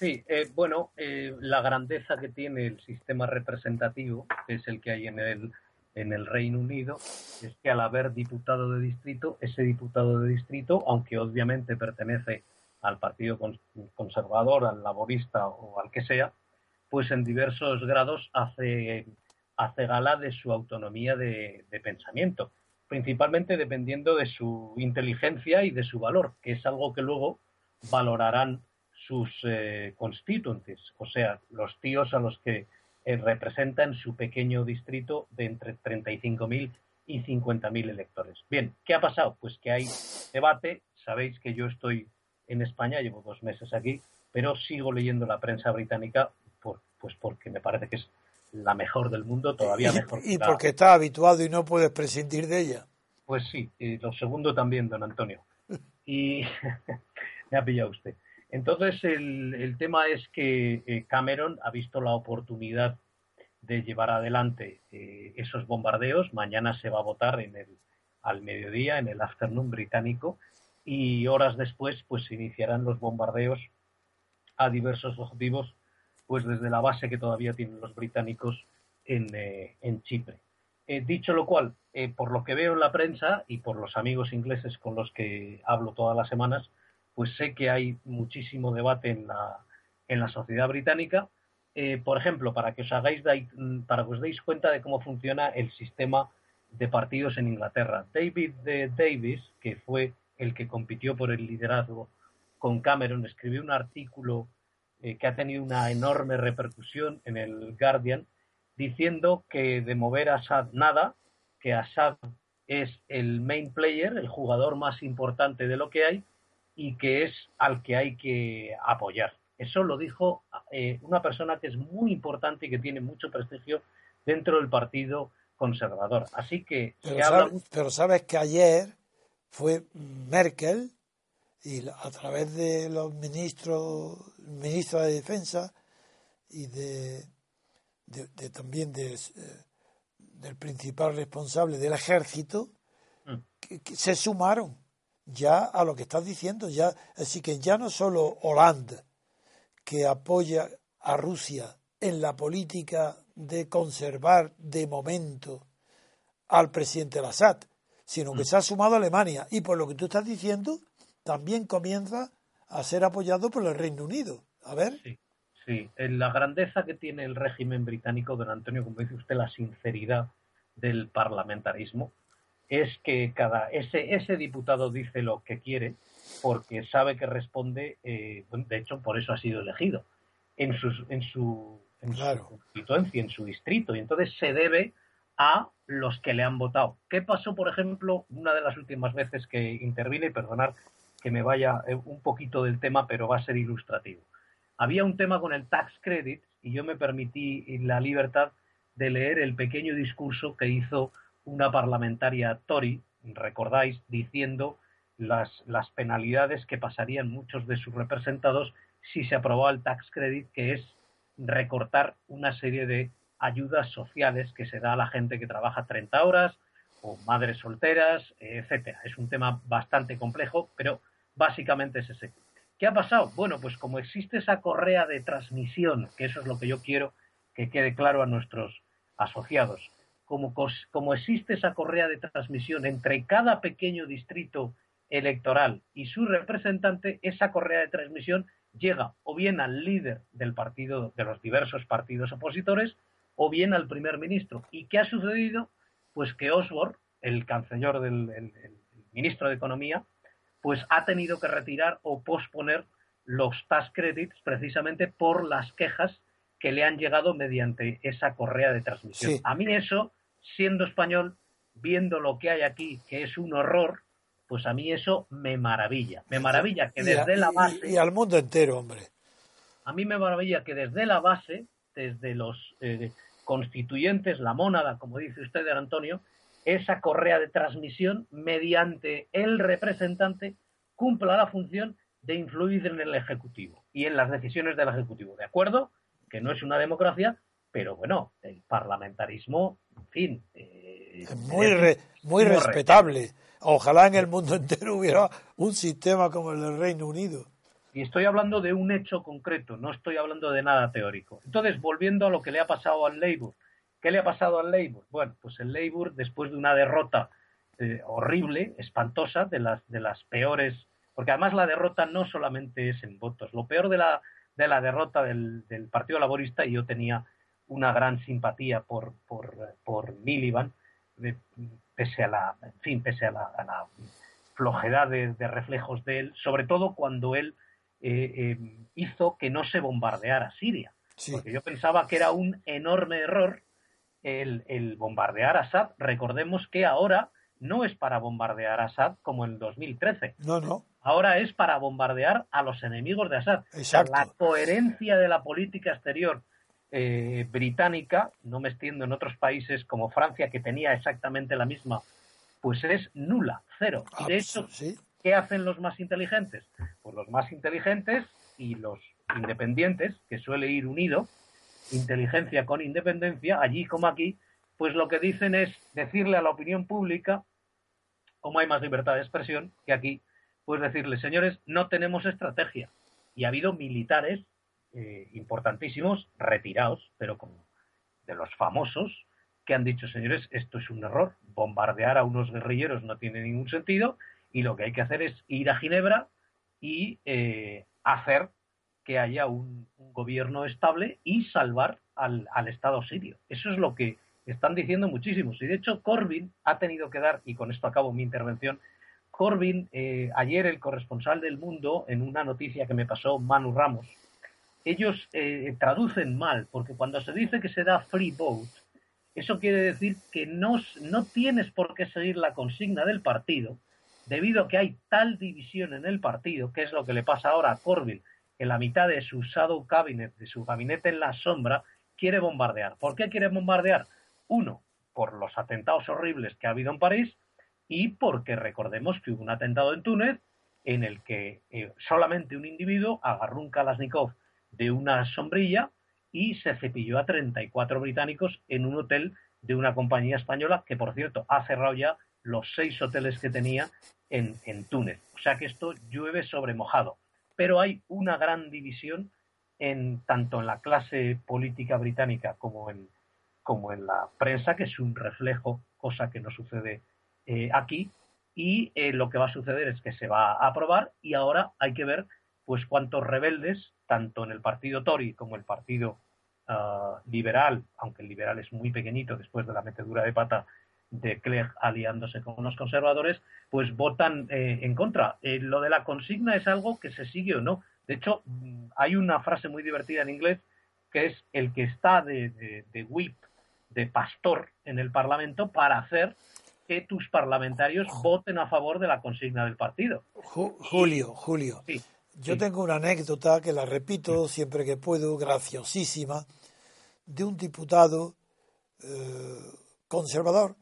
Sí, eh, bueno, eh, la grandeza que tiene el sistema representativo, es el que hay en el, en el Reino Unido, es que al haber diputado de distrito, ese diputado de distrito, aunque obviamente pertenece al Partido Conservador, al Laborista o al que sea, pues en diversos grados hace, hace gala de su autonomía de, de pensamiento, principalmente dependiendo de su inteligencia y de su valor, que es algo que luego valorarán sus eh, constituentes, o sea, los tíos a los que eh, representan su pequeño distrito de entre 35.000 y 50.000 electores. Bien, ¿qué ha pasado? Pues que hay debate. Sabéis que yo estoy en España, llevo dos meses aquí, pero sigo leyendo la prensa británica por, pues porque me parece que es la mejor del mundo, todavía mejor. Y, porque está habituado y no puedes prescindir de ella. Pues sí, y lo segundo también, don Antonio. [laughs] Y [laughs] me ha pillado usted. Entonces, el, tema es que eh, Cameron ha visto la oportunidad de llevar adelante eh, esos bombardeos. Mañana se va a votar en el, al mediodía, en el afternoon británico, y horas después, pues se iniciarán los bombardeos a diversos objetivos, pues desde la base que todavía tienen los británicos en, eh, en Chipre. dicho lo cual, por lo que veo en la prensa y por los amigos ingleses con los que hablo todas las semanas, pues sé que hay muchísimo debate en la, en la sociedad británica. Eh, por ejemplo, para que os hagáis para que os deis cuenta de cómo funciona el sistema de partidos en Inglaterra. David Davis, que fue el que compitió por el liderazgo con Cameron, escribió un artículo eh, que ha tenido una enorme repercusión en el Guardian, diciendo que de mover a Assad nada, que Assad es el main player, el jugador más importante de lo que hay, y que es al que hay que apoyar. Eso lo dijo eh, una persona que es muy importante y que tiene mucho prestigio dentro del Partido Conservador. Así que pero, sabes que ayer fue Merkel y a través de los ministros, ministros de Defensa y de, también de, eh, del principal responsable del ejército, mm. que se sumaron ya a lo que estás diciendo, ya, así que ya no solo Holanda, que apoya a Rusia en la política de conservar de momento al presidente Assad, sino que mm. se ha sumado Alemania y por lo que tú estás diciendo, también comienza a ser apoyado por el Reino Unido. A ver. Sí, sí. la grandeza que tiene el régimen británico, don Antonio, como dice usted, la sinceridad del parlamentarismo, es que cada ese, ese diputado dice lo que quiere porque sabe que responde, eh, de hecho por eso ha sido elegido, en, sus, en, su, en su constituencia, en su distrito, y entonces se debe a los que le han votado. ¿Qué pasó, por ejemplo, una de las últimas veces que intervine, y perdonar que me vaya eh, un poquito del tema, pero va a ser ilustrativo? Había un tema con el tax credit y yo me permití la libertad de leer el pequeño discurso que hizo una parlamentaria Tory, recordáis, diciendo las, las penalidades que pasarían muchos de sus representados si se aprobaba el tax credit, que es recortar una serie de ayudas sociales que se da a la gente que trabaja 30 horas o madres solteras, etcétera. Es un tema bastante complejo, pero básicamente es ese. ¿Qué ha pasado? Bueno, pues como existe esa correa de transmisión, que eso es lo que yo quiero que quede claro a nuestros asociados, como, existe esa correa de transmisión entre cada pequeño distrito electoral y su representante, esa correa de transmisión llega o bien al líder del partido, de los diversos partidos opositores, o bien al primer ministro. ¿Y qué ha sucedido? Pues que Osborne, el canciller del ministro de Economía, pues ha tenido que retirar o posponer los tax credits precisamente por las quejas que le han llegado mediante esa correa de transmisión. A mí eso siendo español, viendo lo que hay aquí, que es un horror, pues a mí eso me maravilla. Me maravilla que desde la base... Y, al mundo entero, hombre. A mí me maravilla que desde la base, desde los eh, constituyentes, la mónada, como dice usted, Antonio, esa correa de transmisión mediante el representante cumpla la función de influir en el Ejecutivo y en las decisiones del Ejecutivo. ¿De acuerdo? Que no es una democracia, pero bueno, el parlamentarismo, en fin. Eh, es muy, muy respetable. Ojalá en el mundo entero hubiera un sistema como el del Reino Unido. Y estoy hablando de un hecho concreto, no estoy hablando de nada teórico. Entonces, volviendo a lo que le ha pasado al Labour. ¿Qué le ha pasado al Labour? Bueno, pues el Labour, después de una derrota eh, horrible, espantosa, de las, de las peores, porque además la derrota no solamente es en votos, lo peor de la, de la derrota del, Partido Laborista, y yo tenía una gran simpatía por, por, por Miliband, pese a la, en fin, pese a la, flojedad de, reflejos de él, sobre todo cuando él eh, eh, hizo que no se bombardeara Siria. Porque yo pensaba que era un enorme error el, el bombardear a Assad. Recordemos que ahora no es para bombardear a Assad como en 2013. No, no. Ahora es para bombardear a los enemigos de Assad. Exacto. La coherencia de la política exterior eh, británica, no me extiendo en otros países como Francia, que tenía exactamente la misma, pues es nula, cero. Y de hecho, ¿qué hacen los más inteligentes? Pues los más inteligentes y los independientes, que suele ir unido, inteligencia con independencia, allí como aquí, pues lo que dicen es decirle a la opinión pública, como hay más libertad de expresión que aquí, pues decirle, señores, no tenemos estrategia. Y ha habido militares eh, importantísimos retirados, pero como de los famosos, que han dicho, señores, esto es un error, bombardear a unos guerrilleros no tiene ningún sentido y lo que hay que hacer es ir a Ginebra y eh, hacer que haya un, gobierno estable y salvar al, al Estado sirio. Eso es lo que están diciendo muchísimos. Y de hecho, Corbyn ha tenido que dar, y con esto acabo mi intervención, Corbyn, eh, ayer el corresponsal del mundo, en una noticia que me pasó Manu Ramos, ellos eh, traducen mal, porque cuando se dice que se da free vote, eso quiere decir que no, no tienes por qué seguir la consigna del partido, debido a que hay tal división en el partido, que es lo que le pasa ahora a Corbyn, que la mitad de su shadow cabinet, de su gabinete en la sombra, quiere bombardear. ¿Por qué quiere bombardear? Uno, por los atentados horribles que ha habido en París y porque recordemos que hubo un atentado en Túnez en el que eh, solamente un individuo agarró un Kalashnikov de una sombrilla y se cepilló a 34 británicos en un hotel de una compañía española que, por cierto, ha cerrado ya los seis hoteles que tenía en, en Túnez. O sea que esto llueve sobre mojado. Pero hay una gran división en, tanto en la clase política británica como en, como en la prensa, que es un reflejo, cosa que no sucede eh, aquí. Y eh, lo que va a suceder es que se va a aprobar y ahora hay que ver pues cuántos rebeldes, tanto en el partido Tory como el partido ah, liberal, aunque el liberal es muy pequeñito después de la metedura de pata de Clegg aliándose con los conservadores, pues votan eh, en contra. lo de la consigna es algo que se sigue o no. De hecho, mm, hay una frase muy divertida en inglés que es el que está de, de, de whip de pastor en el Parlamento para hacer que tus parlamentarios voten a favor de la consigna del partido. Julio, Julio. Yo tengo una anécdota que la repito siempre que puedo, graciosísima, de un diputado eh, conservador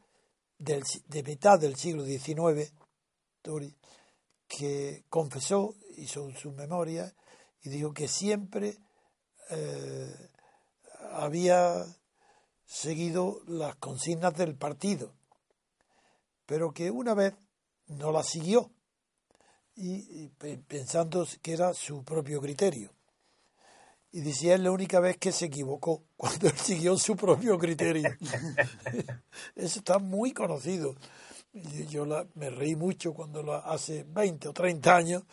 del, de mitad del siglo XIX, que confesó, hizo su memoria y dijo que siempre eh, había seguido las consignas del partido, pero que una vez no las siguió y, pensando que era su propio criterio. Y decía es la única vez que se equivocó, [laughs] cuando siguió su propio criterio. [laughs] Eso está muy conocido. Yo me reí mucho cuando lo, hace 20 o 30 años,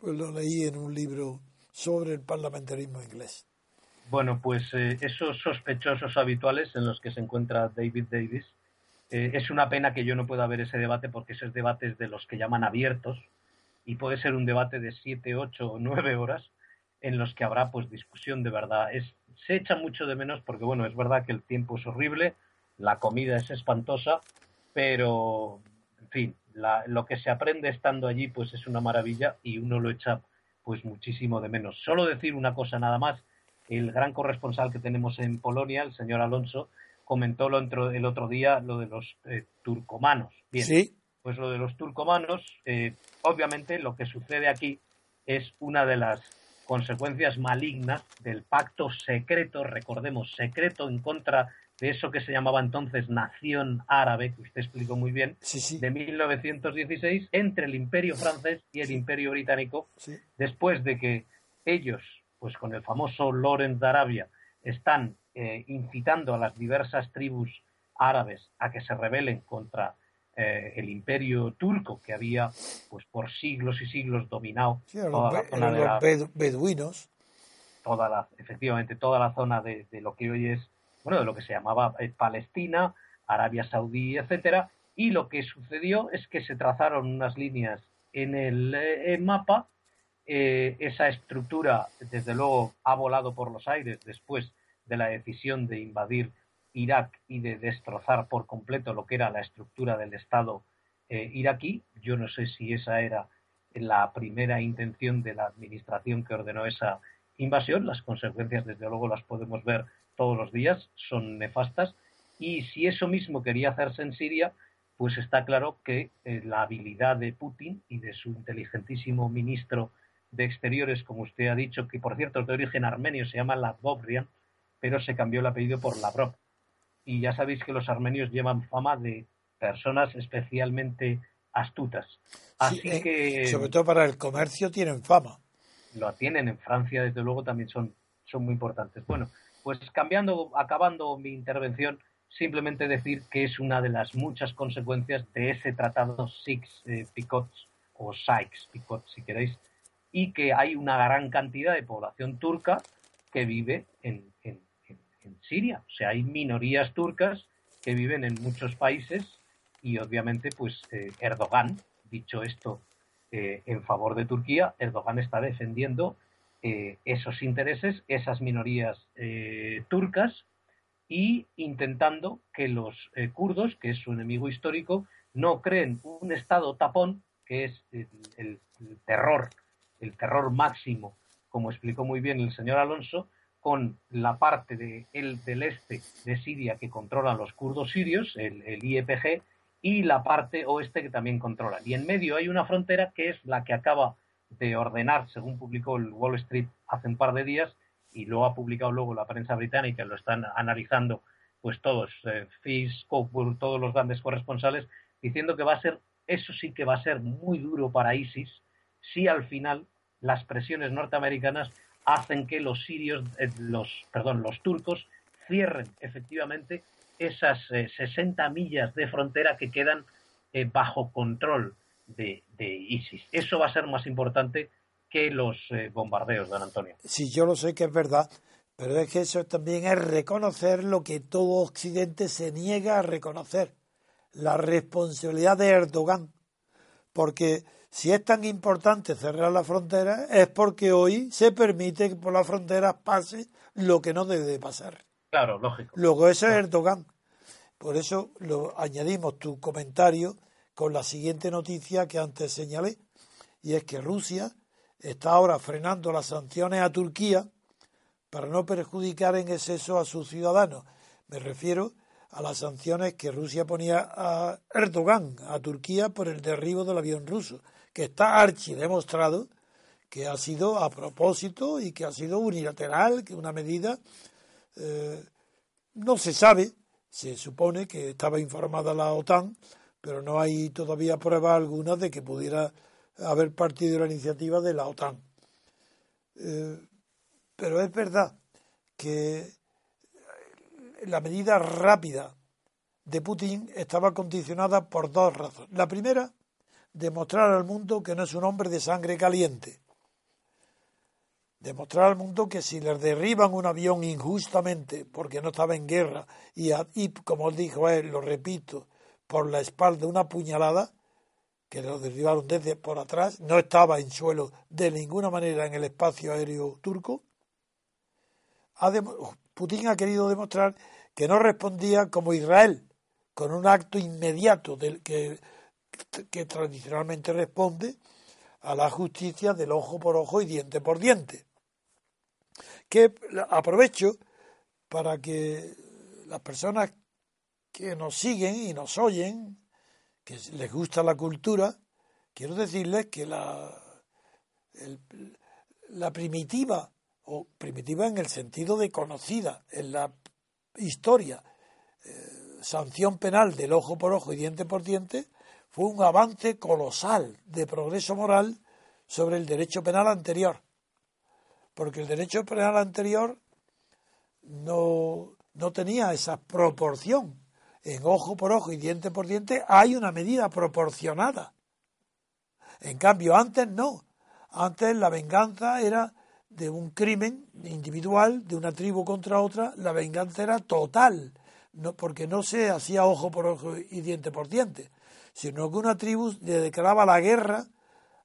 pues lo leí en un libro sobre el parlamentarismo inglés. Bueno, pues eh, esos sospechosos habituales en los que se encuentra David Davis, eh, es una pena que yo no pueda ver ese debate porque esos debates de los que llaman abiertos y puede ser un debate de siete, ocho o nueve horas en los que habrá pues discusión de verdad. Es, se echa mucho de menos porque bueno, es verdad que el tiempo es horrible, la comida es espantosa, pero en fin, lo que se aprende estando allí pues es una maravilla y uno lo echa pues muchísimo de menos. Solo decir una cosa nada más el gran corresponsal que tenemos en Polonia, el señor Alonso, comentó lo el otro día lo de los eh, turcomanos. Bien, sí. Pues lo de los turcomanos, eh, obviamente lo que sucede aquí es una de las consecuencias malignas del pacto secreto, recordemos, secreto en contra de eso que se llamaba entonces Nación Árabe, que usted explicó muy bien, de 1916, entre el Imperio francés y el Imperio británico, después de que ellos, pues con el famoso Lorenz de Arabia, están eh, incitando a las diversas tribus árabes a que se rebelen contra eh, el imperio turco que había pues por siglos y siglos dominado toda la zona de los beduinos. toda la efectivamente toda la zona de, lo que hoy es bueno de lo que se llamaba eh, Palestina Arabia Saudí etcétera. Y lo que sucedió es que se trazaron unas líneas en el eh, mapa. Esa estructura desde luego ha volado por los aires después de la decisión de invadir Irak y de destrozar por completo lo que era la estructura del Estado eh, iraquí. Yo no sé si esa era la primera intención de la administración que ordenó esa invasión. Las consecuencias, desde luego, las podemos ver todos los días, son nefastas. Y si eso mismo quería hacerse en Siria, pues está claro que eh, la habilidad de Putin y de su inteligentísimo ministro de Exteriores, como usted ha dicho, que por cierto es de origen armenio, se llama Lavrovian, pero se cambió el apellido por Lavrov y ya sabéis que los armenios llevan fama de personas especialmente astutas. Así eh, que sobre todo para el comercio tienen fama. Lo tienen en Francia, desde luego también son son muy importantes. Bueno, pues cambiando, acabando mi intervención, simplemente decir que es una de las muchas consecuencias de ese tratado Six-Picot eh, o Sykes-Picot, si queréis, y que hay una gran cantidad de población turca que vive en, en Siria. O sea, hay minorías turcas que viven en muchos países y obviamente pues eh, Erdogan, dicho esto eh, en favor de Turquía, Erdogan está defendiendo eh, esos intereses, esas minorías turcas y intentando que los kurdos, que es su enemigo histórico, no creen un estado tapón, que es el terror, el terror máximo, como explicó muy bien el señor Alonso, con la parte de, el, del este de Siria que controlan los kurdos sirios, el, el, IEPG, y la parte oeste que también controlan. Y en medio hay una frontera que es la que acaba de ordenar, según publicó el Wall Street hace un par de días, y lo ha publicado luego la prensa británica, lo están analizando pues todos, eh, todos los grandes corresponsales, diciendo que va a ser, eso sí que va a ser muy duro para ISIS, si al final las presiones norteamericanas hacen que los sirios, eh, los, perdón, los turcos cierren efectivamente esas 60 eh, millas de frontera que quedan eh, bajo control de, ISIS. Eso va a ser más importante que los bombardeos, don Antonio. Sí, yo lo sé que es verdad, pero es que eso también es reconocer lo que todo Occidente se niega a reconocer, la responsabilidad de Erdogan, porque si es tan importante cerrar la frontera es porque hoy se permite que por la frontera pase lo que no debe pasar. Claro, lógico. Luego eso es Erdogan. Por eso lo añadimos tu comentario con la siguiente noticia que antes señalé, y es que Rusia está ahora frenando las sanciones a Turquía para no perjudicar en exceso a sus ciudadanos. Me refiero a las sanciones que Rusia ponía a Erdogan, a Turquía, por el derribo del avión ruso que está archi demostrado que ha sido a propósito y que ha sido unilateral, que una medida eh, no se sabe, se supone que estaba informada la OTAN, pero no hay todavía prueba alguna de que pudiera haber partido la iniciativa de la OTAN. Eh, pero es verdad que la medida rápida de Putin estaba condicionada por dos razones. La primera, demostrar al mundo que no es un hombre de sangre caliente. Demostrar al mundo que si les derriban un avión injustamente porque no estaba en guerra y, y como dijo él, lo repito, por la espalda una puñalada, que lo derribaron desde por atrás, no estaba en suelo de ninguna manera en el espacio aéreo turco, Putin ha querido demostrar que no respondía como Israel, con un acto inmediato del que que tradicionalmente responde a la justicia del ojo por ojo y diente por diente. Que aprovecho para que las personas que nos siguen y nos oyen, que les gusta la cultura, quiero decirles que la, la primitiva, o primitiva en el sentido de conocida en la historia, eh, sanción penal del ojo por ojo y diente por diente, fue un avance colosal de progreso moral sobre el derecho penal anterior. Porque el derecho penal anterior no, no tenía esa proporción. En ojo por ojo y diente por diente hay una medida proporcionada. En cambio, antes no. Antes la venganza era de un crimen individual, de una tribu contra otra, la venganza era total, no, porque no se hacía ojo por ojo y diente por diente, sino que una tribu le declaraba la guerra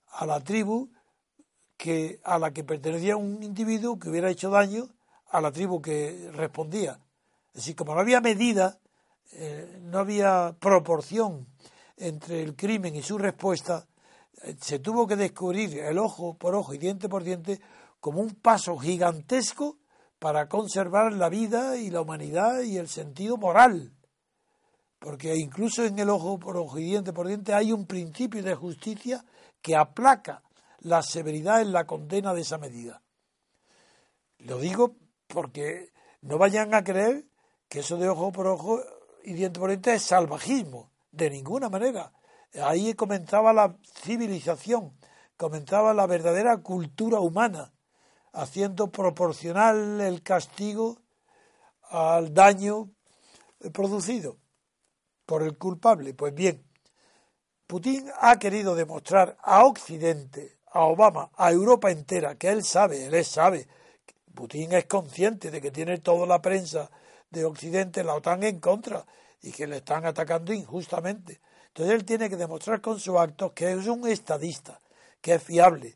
a la tribu que, a la que pertenecía un individuo que hubiera hecho daño a la tribu que respondía. Es decir, como no había medida, eh, no había proporción entre el crimen y su respuesta, eh, se tuvo que descubrir el ojo por ojo y diente por diente como un paso gigantesco para conservar la vida y la humanidad y el sentido moral. Porque incluso en el ojo por ojo y diente por diente hay un principio de justicia que aplaca la severidad en la condena de esa medida. Lo digo porque no vayan a creer que eso de ojo por ojo y diente por diente es salvajismo, de ninguna manera. Ahí comenzaba la civilización, comenzaba la verdadera cultura humana, haciendo proporcional el castigo al daño producido por el culpable. Pues bien, Putin ha querido demostrar a Occidente, a Obama, a Europa entera, que él sabe, él sabe, Putin es consciente de que tiene toda la prensa de Occidente, la OTAN en contra, y que le están atacando injustamente. Entonces él tiene que demostrar con sus actos que es un estadista, que es fiable,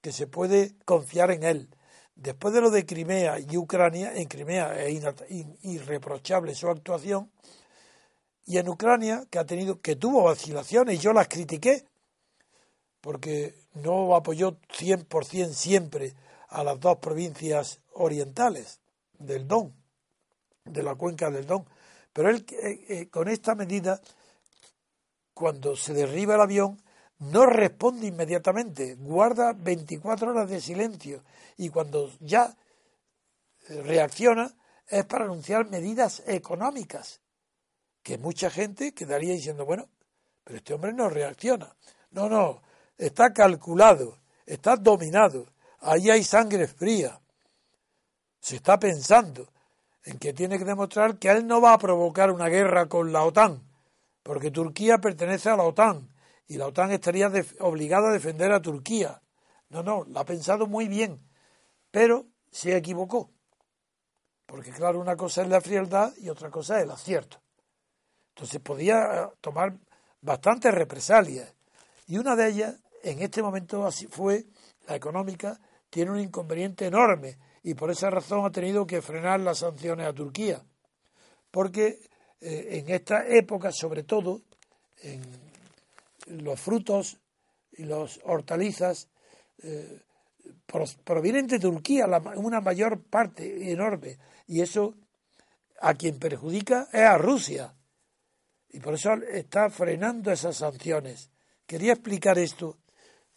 que se puede confiar en él. Después de lo de Crimea y Ucrania, en Crimea es irreprochable su actuación, y en Ucrania, que ha tenido, que tuvo vacilaciones, y yo las critiqué, porque no apoyó 100% siempre a las dos provincias orientales del Don, de la cuenca del Don. Pero él, eh, eh, con esta medida, cuando se derriba el avión, no responde inmediatamente, guarda 24 horas de silencio y cuando ya eh, reacciona es para anunciar medidas económicas, que mucha gente quedaría diciendo, bueno, pero este hombre no reacciona. No, no, está calculado, está dominado, ahí hay sangre fría. Se está pensando en que tiene que demostrar que él no va a provocar una guerra con la OTAN, porque Turquía pertenece a la OTAN y la OTAN estaría obligada a defender a Turquía. No, no, la ha pensado muy bien, pero se equivocó. Porque claro, una cosa es la frialdad y otra cosa es el acierto. Entonces podía eh, tomar bastantes represalias. Y una de ellas, en este momento así fue, la económica, tiene un inconveniente enorme y por esa razón ha tenido que frenar las sanciones a Turquía. Porque eh, en esta época, sobre todo, en los frutos y los hortalizas eh, provienen de Turquía, una mayor parte enorme, y eso a quien perjudica es a Rusia. Y por eso está frenando esas sanciones. Quería explicar esto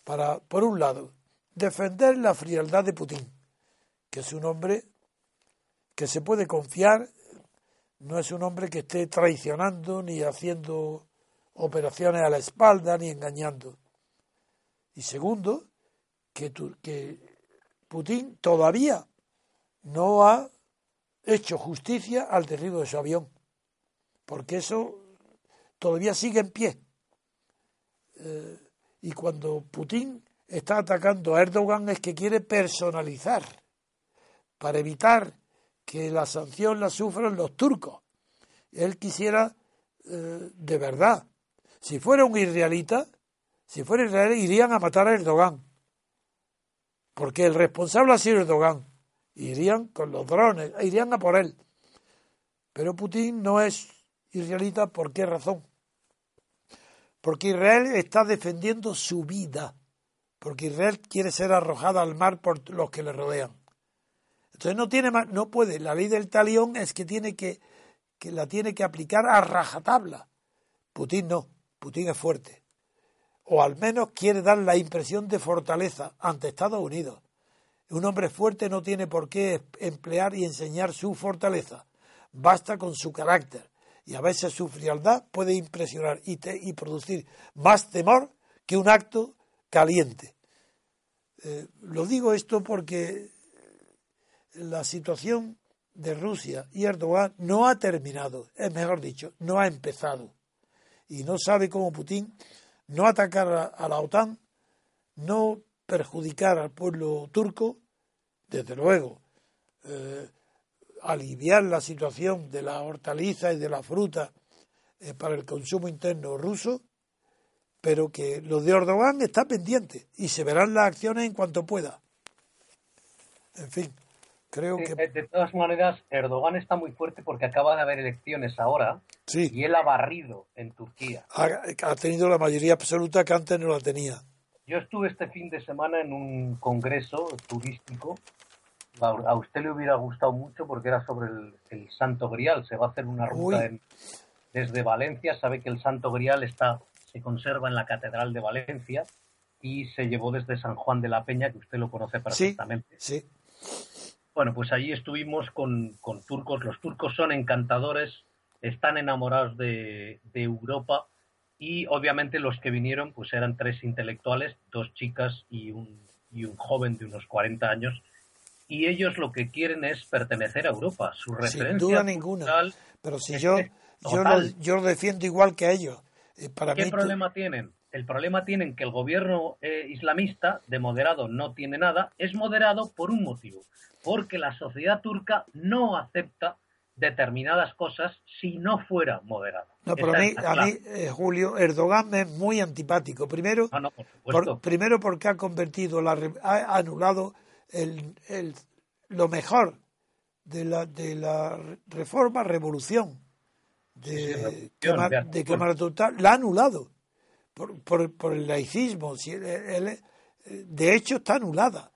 para, por un lado, defender la frialdad de Putin, que es un hombre que se puede confiar no es un hombre que esté traicionando ni haciendo operaciones a la espalda ni engañando. Y segundo, que, que Putin todavía no ha hecho justicia al derribo de su avión, porque eso todavía sigue en pie. Eh, y cuando Putin está atacando a Erdogan es que quiere personalizar para evitar que la sanción la sufran los turcos. Él quisiera eh, de verdad. Si fuera un israelita, si fuera israelí, irían a matar a Erdogan. Porque el responsable ha sido Erdogan. Irían con los drones, irían a por él. Pero Putin no es israelita, ¿por qué razón? Porque Israel está defendiendo su vida. Porque Israel quiere ser arrojada al mar por los que le rodean. Entonces no tiene más, no puede. La ley del talión es que tiene que, que la tiene que aplicar a rajatabla. Putin no. Putin es fuerte. O al menos quiere dar la impresión de fortaleza ante Estados Unidos. Un hombre fuerte no tiene por qué emplear y enseñar su fortaleza. Basta con su carácter. Y a veces su frialdad puede impresionar y, producir más temor que un acto caliente. Eh, lo digo esto porque la situación de Rusia y Erdogan no ha terminado, es mejor dicho, no ha empezado. Y no sabe cómo Putin no atacar a, la OTAN, no perjudicar al pueblo turco, desde luego, eh, aliviar la situación de la hortaliza y de la fruta eh, para el consumo interno ruso, pero que lo de Erdogan está pendiente y se verán las acciones en cuanto pueda. En fin, creo que... De, todas maneras, Erdogan está muy fuerte porque acaba de haber elecciones ahora y él ha barrido en Turquía. Ha, tenido la mayoría absoluta que antes no la tenía. Yo estuve este fin de semana en un congreso turístico. A, usted le hubiera gustado mucho porque era sobre el, Santo Grial. Se va a hacer una ruta desde Valencia. Sabe que el Santo Grial está se conserva en la Catedral de Valencia y se llevó desde San Juan de la Peña, que usted lo conoce perfectamente. Sí, Bueno, pues allí estuvimos con, turcos. Los turcos son encantadores, están enamorados de, Europa y obviamente los que vinieron pues eran tres intelectuales, dos chicas y un, y un joven de unos 40 años. Y ellos lo que quieren es pertenecer a Europa. Su referencia Sin duda ninguna. Pero si yo, yo, yo lo defiendo igual que ellos eh, ¿Qué problema tienen? El problema tienen que el gobierno eh, islamista de moderado no tiene nada, es moderado por un motivo, porque la sociedad turca no acepta determinadas cosas si no fuera moderado. No, pero a mí, eh, Julio, Erdogan es muy antipático. Primero, primero porque ha convertido, la, ha anulado el, lo mejor de la, de la reforma, revolución de, de Cámara Total, la ha anulado por, por, el laicismo. de hecho, está anulada.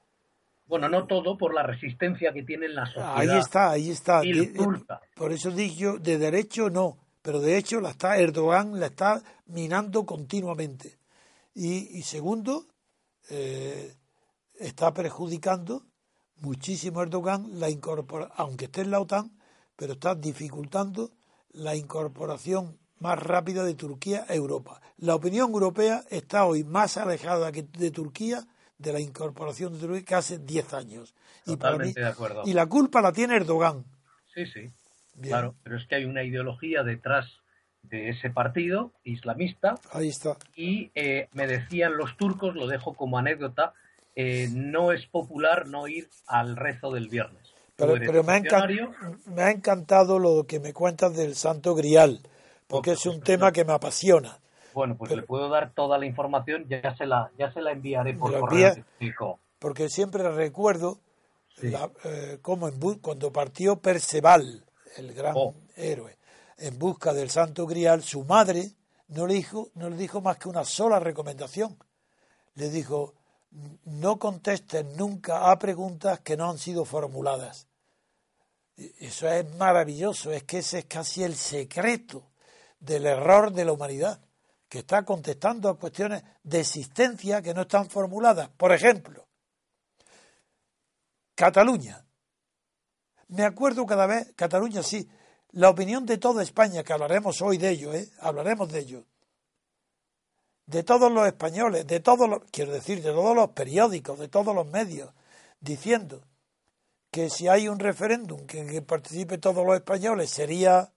Bueno, no todo por la resistencia que tiene la sociedad. Ahí está, ahí está. por eso digo yo, de derecho no, pero de hecho la está Erdogan la está minando continuamente. Y, segundo, eh, está perjudicando muchísimo Erdogan la incorpora, aunque esté en la OTAN, pero está dificultando la incorporación más rápida de Turquía a Europa. La opinión europea está hoy más alejada de Turquía de la incorporación de Turquía que hace 10 años. Totalmente y, de acuerdo. y la culpa la tiene Erdogan. Sí, sí. Claro, pero es que hay una ideología detrás de ese partido islamista. Ahí está. Y eh, me decían los turcos, lo dejo como anécdota, eh, no es popular no ir al rezo del viernes. Pero, me, ha encantado lo que me cuentas del Santo Grial, porque es un tema que me apasiona. Bueno, pues le puedo dar toda la información, ya se la, ya se la enviaré por correo. porque siempre recuerdo eh, cómo cuando partió Perceval, el gran oh. héroe, en busca del Santo Grial, su madre no le dijo, no le dijo más que una sola recomendación. Le dijo, no contesten nunca a preguntas que no han sido formuladas. Eso es maravilloso, es que ese es casi el secreto del error de la humanidad, que está contestando a cuestiones de existencia que no están formuladas. Por ejemplo, Cataluña. Me acuerdo cada vez, Cataluña sí, la opinión de toda España, que hablaremos hoy de ello, ¿eh? hablaremos de ello, de todos los españoles, de todos los, quiero decir, de todos los periódicos, de todos los medios, diciendo que si hay un referéndum que, que participe todos los españoles sería,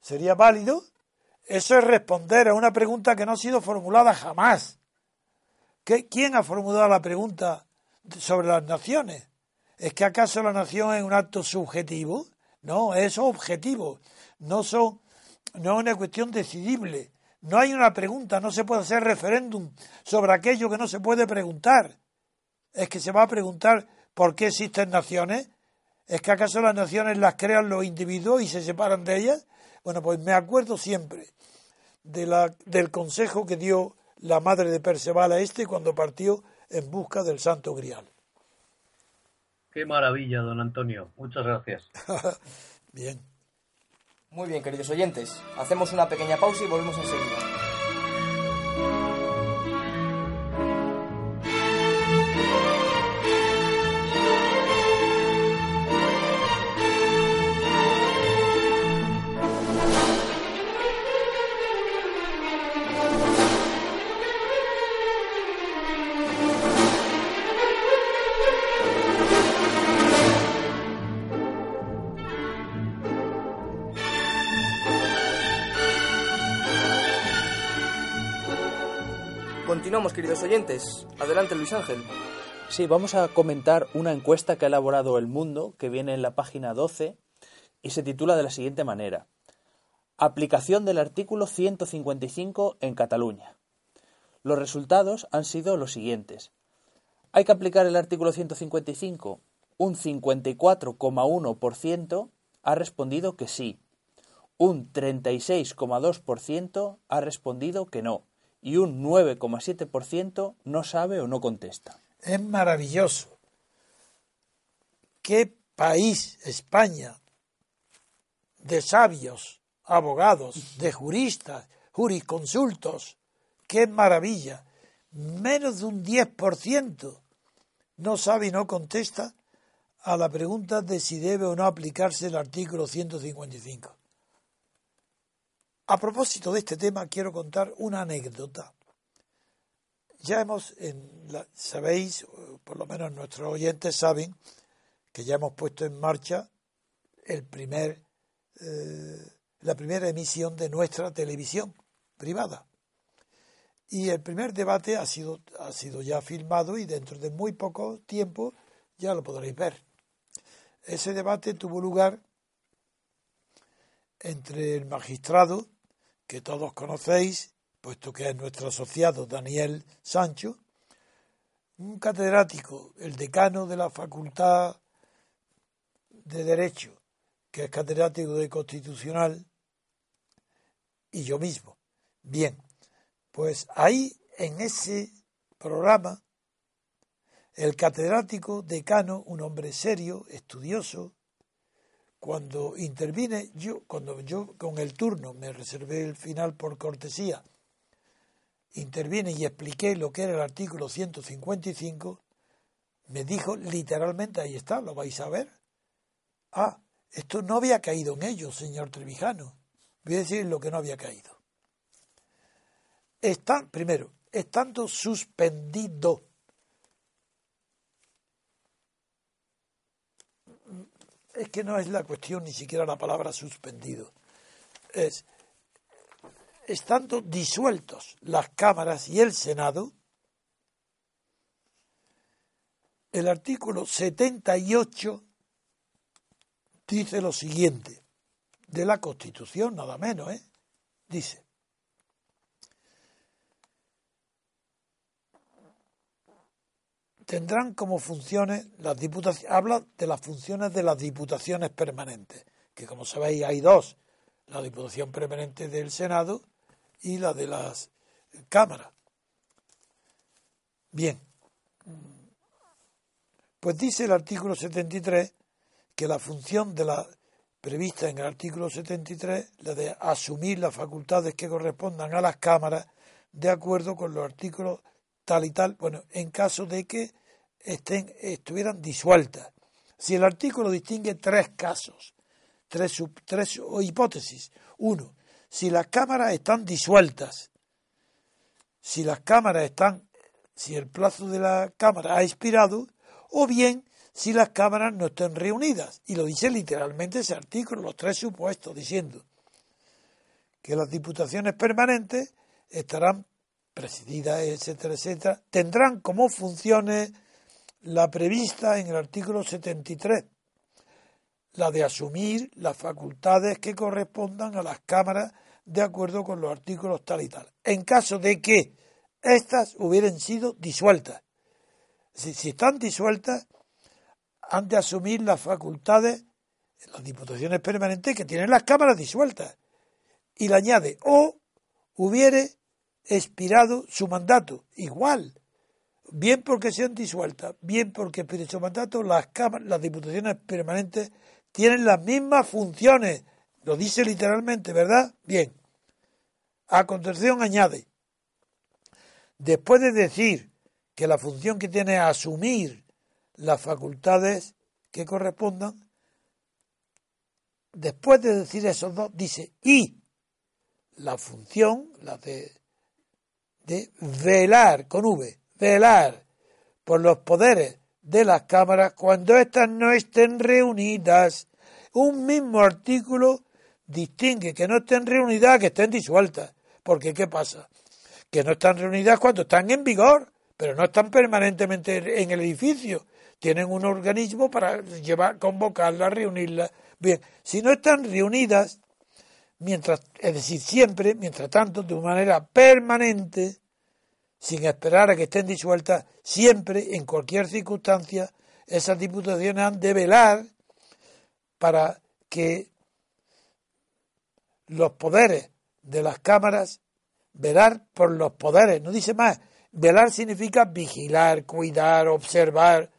sería válido, eso es responder a una pregunta que no ha sido formulada jamás. ¿Quién ha formulado la pregunta sobre las naciones? ¿Es que acaso la nación es un acto subjetivo? No, es objetivo. No, son, no es una cuestión decidible. No hay una pregunta, no se puede hacer referéndum sobre aquello que no se puede preguntar. Es que se va a preguntar por qué existen naciones. ¿Es que acaso las naciones las crean los individuos y se separan de ellas? Bueno, pues me acuerdo siempre de la, del consejo que dio la madre de Perceval a este cuando partió en busca del Santo Grial. Qué maravilla, don Antonio. Muchas gracias. [laughs] Bien. Muy bien, queridos oyentes, hacemos una pequeña pausa y volvemos enseguida. Continuamos, queridos oyentes. Adelante, Luis Ángel. Sí, vamos a comentar una encuesta que ha elaborado El Mundo, que viene en la página 12 y se titula de la siguiente manera. Aplicación del artículo 155 en Cataluña. Los resultados han sido los siguientes. ¿Hay que aplicar el artículo 155? Un 54,1% ha respondido que sí. Un 36,2% ha respondido que no. Y un 9,7% no sabe o no contesta. Es maravilloso. ¿Qué país, España, de sabios, abogados, de juristas, jurisconsultos? ¡Qué maravilla! Menos de un 10% no sabe y no contesta a la pregunta de si debe o no aplicarse el artículo 155. A propósito de este tema, quiero contar una anécdota. Ya hemos, en sabéis, por lo menos nuestros oyentes saben, que ya hemos puesto en marcha eh, la primera emisión de nuestra televisión privada. Y el primer debate ha sido, ha sido ya filmado y dentro de muy poco tiempo ya lo podréis ver. Ese debate tuvo lugar entre el magistrado, que todos conocéis, puesto que es nuestro asociado Daniel Sancho, un catedrático, el decano de la Facultad de Derecho, que es catedrático de Constitucional, y yo mismo. Bien, pues ahí, en ese programa, el catedrático decano, un hombre serio, estudioso, cuando intervine, yo, cuando yo con el turno me reservé el final por cortesía, intervine y expliqué lo que era el artículo 155, me dijo literalmente, ahí está, lo vais a ver. Ah, esto no había caído en ello, señor Trevijano. Voy a decir lo que no había caído está, primero, estando suspendido. Es que no es la cuestión ni siquiera la palabra suspendido. Es estando disueltos las cámaras y el Senado, el artículo 78 dice lo siguiente, de la Constitución, nada menos, ¿eh? Dice, tendrán como funciones las diputaciones, habla de las funciones de las diputaciones permanentes, que como sabéis hay dos, la diputación permanente del Senado y la de las cámaras. Bien, pues dice el artículo 73 que la función de la prevista en el artículo 73, la de asumir las facultades que correspondan a las cámaras, de acuerdo con los artículos tal y tal, bueno, en caso de que estén, estuvieran disueltas. Si el artículo distingue tres casos, tres, tres hipótesis. Uno, si las cámaras están disueltas, si las cámaras están, si el plazo de la cámara ha expirado, o bien si las cámaras no están reunidas. Y lo dice literalmente ese artículo, los tres supuestos, diciendo que las diputaciones permanentes estarán presididas, etcétera, etcétera, tendrán como funciones la prevista en el artículo 73, la de asumir las facultades que correspondan a las cámaras de acuerdo con los artículos tal y tal, en caso de que éstas hubieran sido disueltas. Si, si están disueltas, han de asumir las facultades, las diputaciones permanentes que tienen las cámaras disueltas. Y le añade, o hubiere expirado su mandato, igual, bien porque sean disueltas, bien porque por su mandato las cámaras, las diputaciones permanentes tienen las mismas funciones. Lo dice literalmente, ¿verdad? Bien. A continuación añade, después de decir que la función que tiene es asumir las facultades que correspondan, después de decir esos dos, dice, y la función, la de, de velar con V, velar por los poderes de las cámaras cuando éstas no estén reunidas. Un mismo artículo distingue que no estén reunidas que estén disueltas. Porque ¿qué pasa? que no están reunidas cuando están en vigor, pero no están permanentemente en el edificio. Tienen un organismo para llevar, convocarlas, reunirlas. Bien, si no están reunidas, mientras, es decir, siempre, mientras tanto, de una manera permanente, sin esperar a que estén disueltas, siempre, en cualquier circunstancia, esas diputaciones han de velar para que los poderes de las cámaras, velar por los poderes, no dice más, velar significa vigilar, cuidar, observar,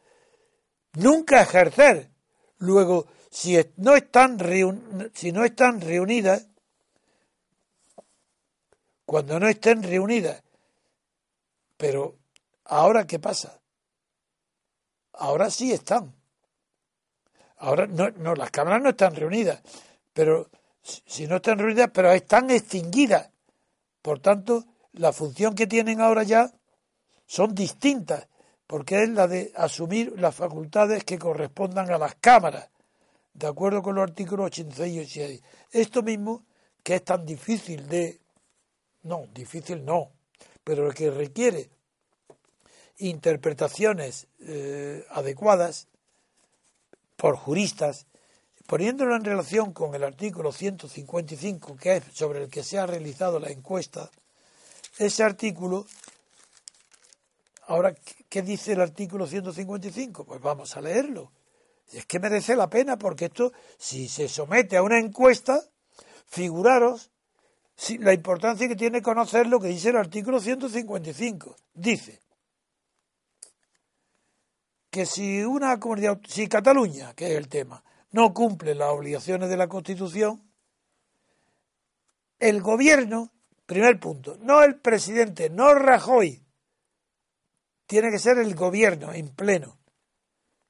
nunca ejercer. Luego, si no están, si no están reunidas, cuando no estén reunidas, pero ahora qué pasa? Ahora sí están. Ahora no, no, las cámaras no están reunidas, pero si no están reunidas, pero están extinguidas. Por tanto, la función que tienen ahora ya son distintas, porque es la de asumir las facultades que correspondan a las cámaras, de acuerdo con los artículos 86 y 86. Esto mismo, que es tan difícil de... No, difícil no, pero que requiere interpretaciones eh, adecuadas por juristas, poniéndolo en relación con el artículo 155, que es sobre el que se ha realizado la encuesta, ese artículo, ahora, ¿qué dice el artículo 155? Pues vamos a leerlo. es que merece la pena, porque esto, si se somete a una encuesta, figuraros la importancia que tiene conocer lo que dice el artículo 155. Dice, que si una comunidad, si Cataluña, que es el tema, no cumple las obligaciones de la Constitución, el gobierno, primer punto, no el presidente, no Rajoy, tiene que ser el gobierno en pleno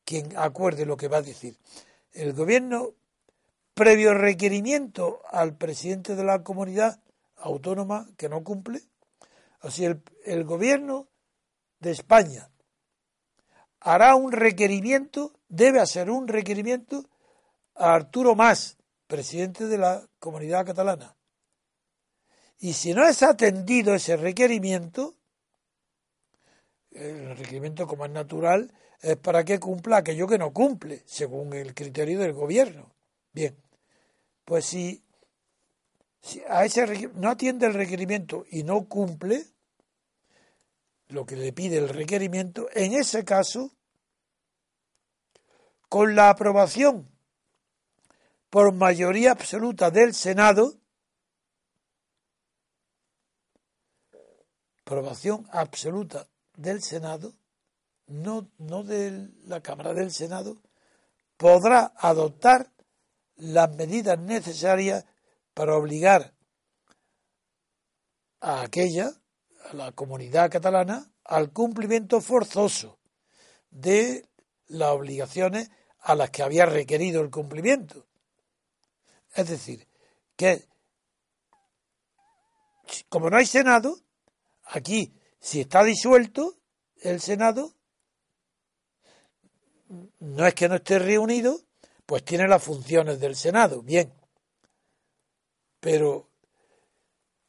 quien acuerde lo que va a decir. El gobierno, previo requerimiento al presidente de la comunidad autónoma que no cumple, así el, gobierno de España hará un requerimiento, debe hacer un requerimiento a Arturo Mas, presidente de la comunidad catalana. Y si no es atendido ese requerimiento, el requerimiento como es natural, es para que cumpla aquello que no cumple, según el criterio del gobierno. Bien, pues si, si a ese no atiende el requerimiento y no cumple, lo que le pide el requerimiento, en ese caso, con la aprobación por mayoría absoluta del Senado, aprobación absoluta del Senado, no, no de la Cámara del Senado, podrá adoptar las medidas necesarias para obligar a aquella a la comunidad catalana al cumplimiento forzoso de las obligaciones a las que había requerido el cumplimiento. Es decir, que como no hay Senado, aquí, si está disuelto el Senado, no es que no esté reunido, pues tiene las funciones del Senado, bien. Pero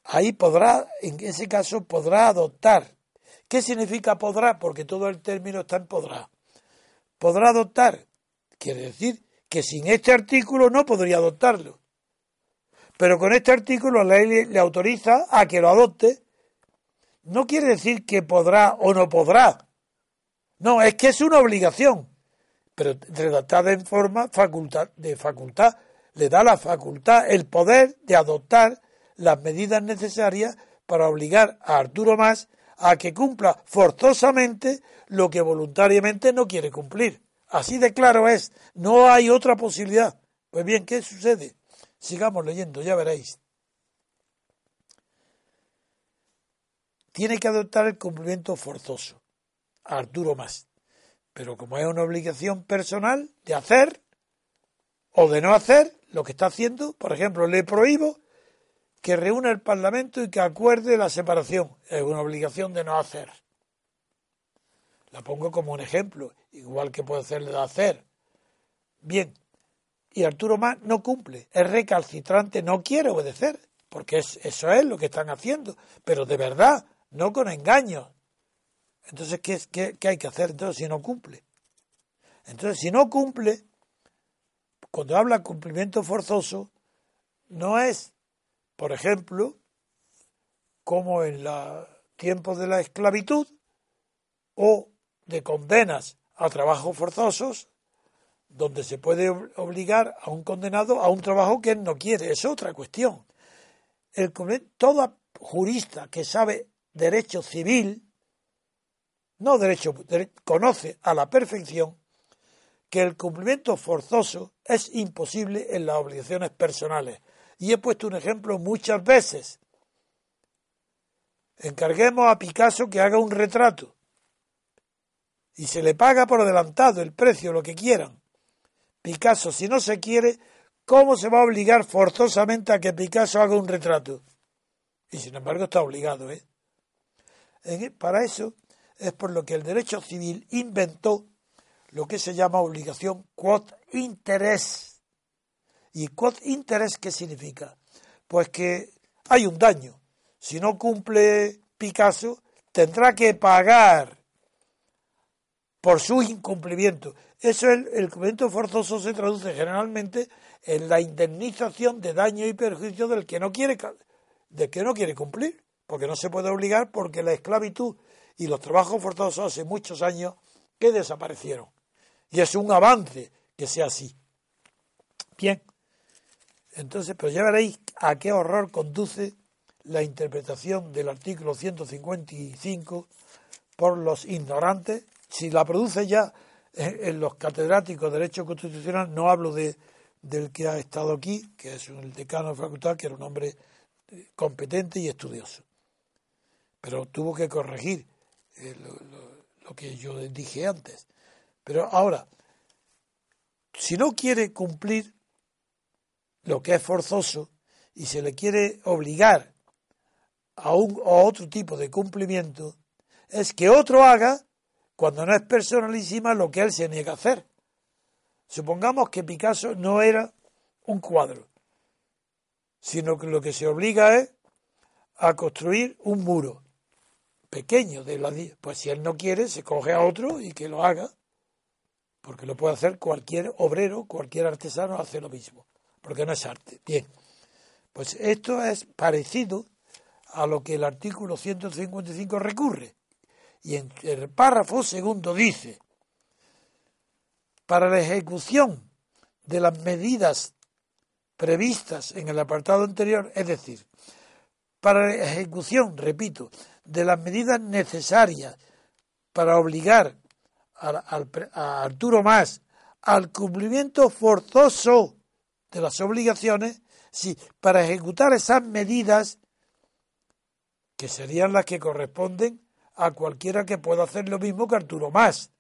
ahí podrá, en ese caso, podrá adoptar. ¿Qué significa podrá? Porque todo el término está en podrá. Podrá adoptar, quiere decir que sin este artículo no podría adoptarlo. Pero con este artículo la ley le autoriza a que lo adopte. No quiere decir que podrá o no podrá. No, es que es una obligación. Pero redactada en forma facultad, de facultad, le da la facultad, el poder de adoptar las medidas necesarias para obligar a Arturo Más a que cumpla forzosamente lo que voluntariamente no quiere cumplir. Así de claro es, no hay otra posibilidad. Pues bien, ¿qué sucede? Sigamos leyendo, ya veréis. Tiene que adoptar el cumplimiento forzoso. Arturo más. Pero como es una obligación personal de hacer o de no hacer lo que está haciendo, por ejemplo, le prohíbo que reúna el Parlamento y que acuerde la separación. Es una obligación de no hacer. La pongo como un ejemplo, igual que puede ser de hacer. Bien, y Arturo Más no cumple, es recalcitrante, no quiere obedecer, porque eso es lo que están haciendo. Pero de verdad, no con engaños. Entonces, ¿qué, qué, qué hay que hacer entonces si no cumple? Entonces, si no cumple, cuando habla cumplimiento forzoso, no es, por ejemplo, como en los tiempos de la esclavitud o de condenas a trabajos forzosos, donde se puede obligar a un condenado a un trabajo que él no quiere. Es otra cuestión. El, todo jurista que sabe derecho civil, no derecho, conoce a la perfección que el cumplimiento forzoso es imposible en las obligaciones personales. Y he puesto un ejemplo muchas veces. Encarguemos a Picasso que haga un retrato y se le paga por adelantado el precio, lo que quieran. Picasso, si no se quiere, ¿cómo se va a obligar forzosamente a que Picasso haga un retrato? Y sin embargo está obligado, ¿eh? Para eso es por lo que el derecho civil inventó lo que se llama obligación quod interés. ¿Y quod interés qué significa? Pues que hay un daño. Si no cumple Picasso, tendrá que pagar por su incumplimiento. Eso el, cumplimiento forzoso se traduce generalmente en la indemnización de daño y perjuicio del que no quiere del que no quiere cumplir, porque no se puede obligar porque la esclavitud y los trabajos forzosos hace muchos años que desaparecieron. Y es un avance que sea así. Bien. Entonces, pero ya veréis a qué horror conduce la interpretación del artículo 155 por los ignorantes si la produce ya en los catedráticos de Derecho Constitucional, no hablo de, del que ha estado aquí, que es el decano de facultad, que era un hombre eh, competente y estudioso. Pero tuvo que corregir eh, lo, que yo dije antes. Pero ahora, si no quiere cumplir lo que es forzoso y se le quiere obligar a, un, a otro tipo de cumplimiento, es que otro haga cuando no es personalísima lo que él se niega a hacer. Supongamos que Picasso no era un cuadro, sino que lo que se obliga es a construir un muro pequeño de la pues si él no quiere se coge a otro y que lo haga porque lo puede hacer cualquier obrero cualquier artesano hace lo mismo porque no es arte. Bien pues esto es parecido a lo que el artículo 155 recurre. Y en el párrafo segundo dice, para la ejecución de las medidas previstas en el apartado anterior, es decir, para la ejecución, repito, de las medidas necesarias para obligar a, Arturo Más al cumplimiento forzoso de las obligaciones, sí, para ejecutar esas medidas que serían las que corresponden a cualquiera que pueda hacer lo mismo que Arturo Más.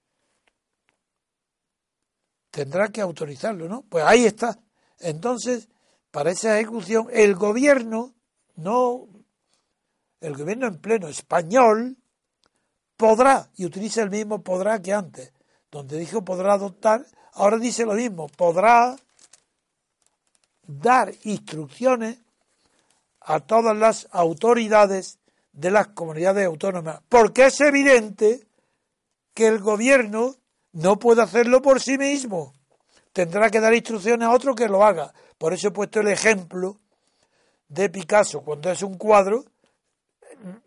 Tendrá que autorizarlo, ¿no? Pues ahí está. Entonces, para esa ejecución, el gobierno, no, el gobierno en pleno español, podrá, y utiliza el mismo podrá que antes, donde dijo podrá adoptar, ahora dice lo mismo, podrá dar instrucciones a todas las autoridades de las comunidades autónomas, porque es evidente que el gobierno no puede hacerlo por sí mismo. Tendrá que dar instrucciones a otro que lo haga. Por eso he puesto el ejemplo de Picasso. Cuando es un cuadro,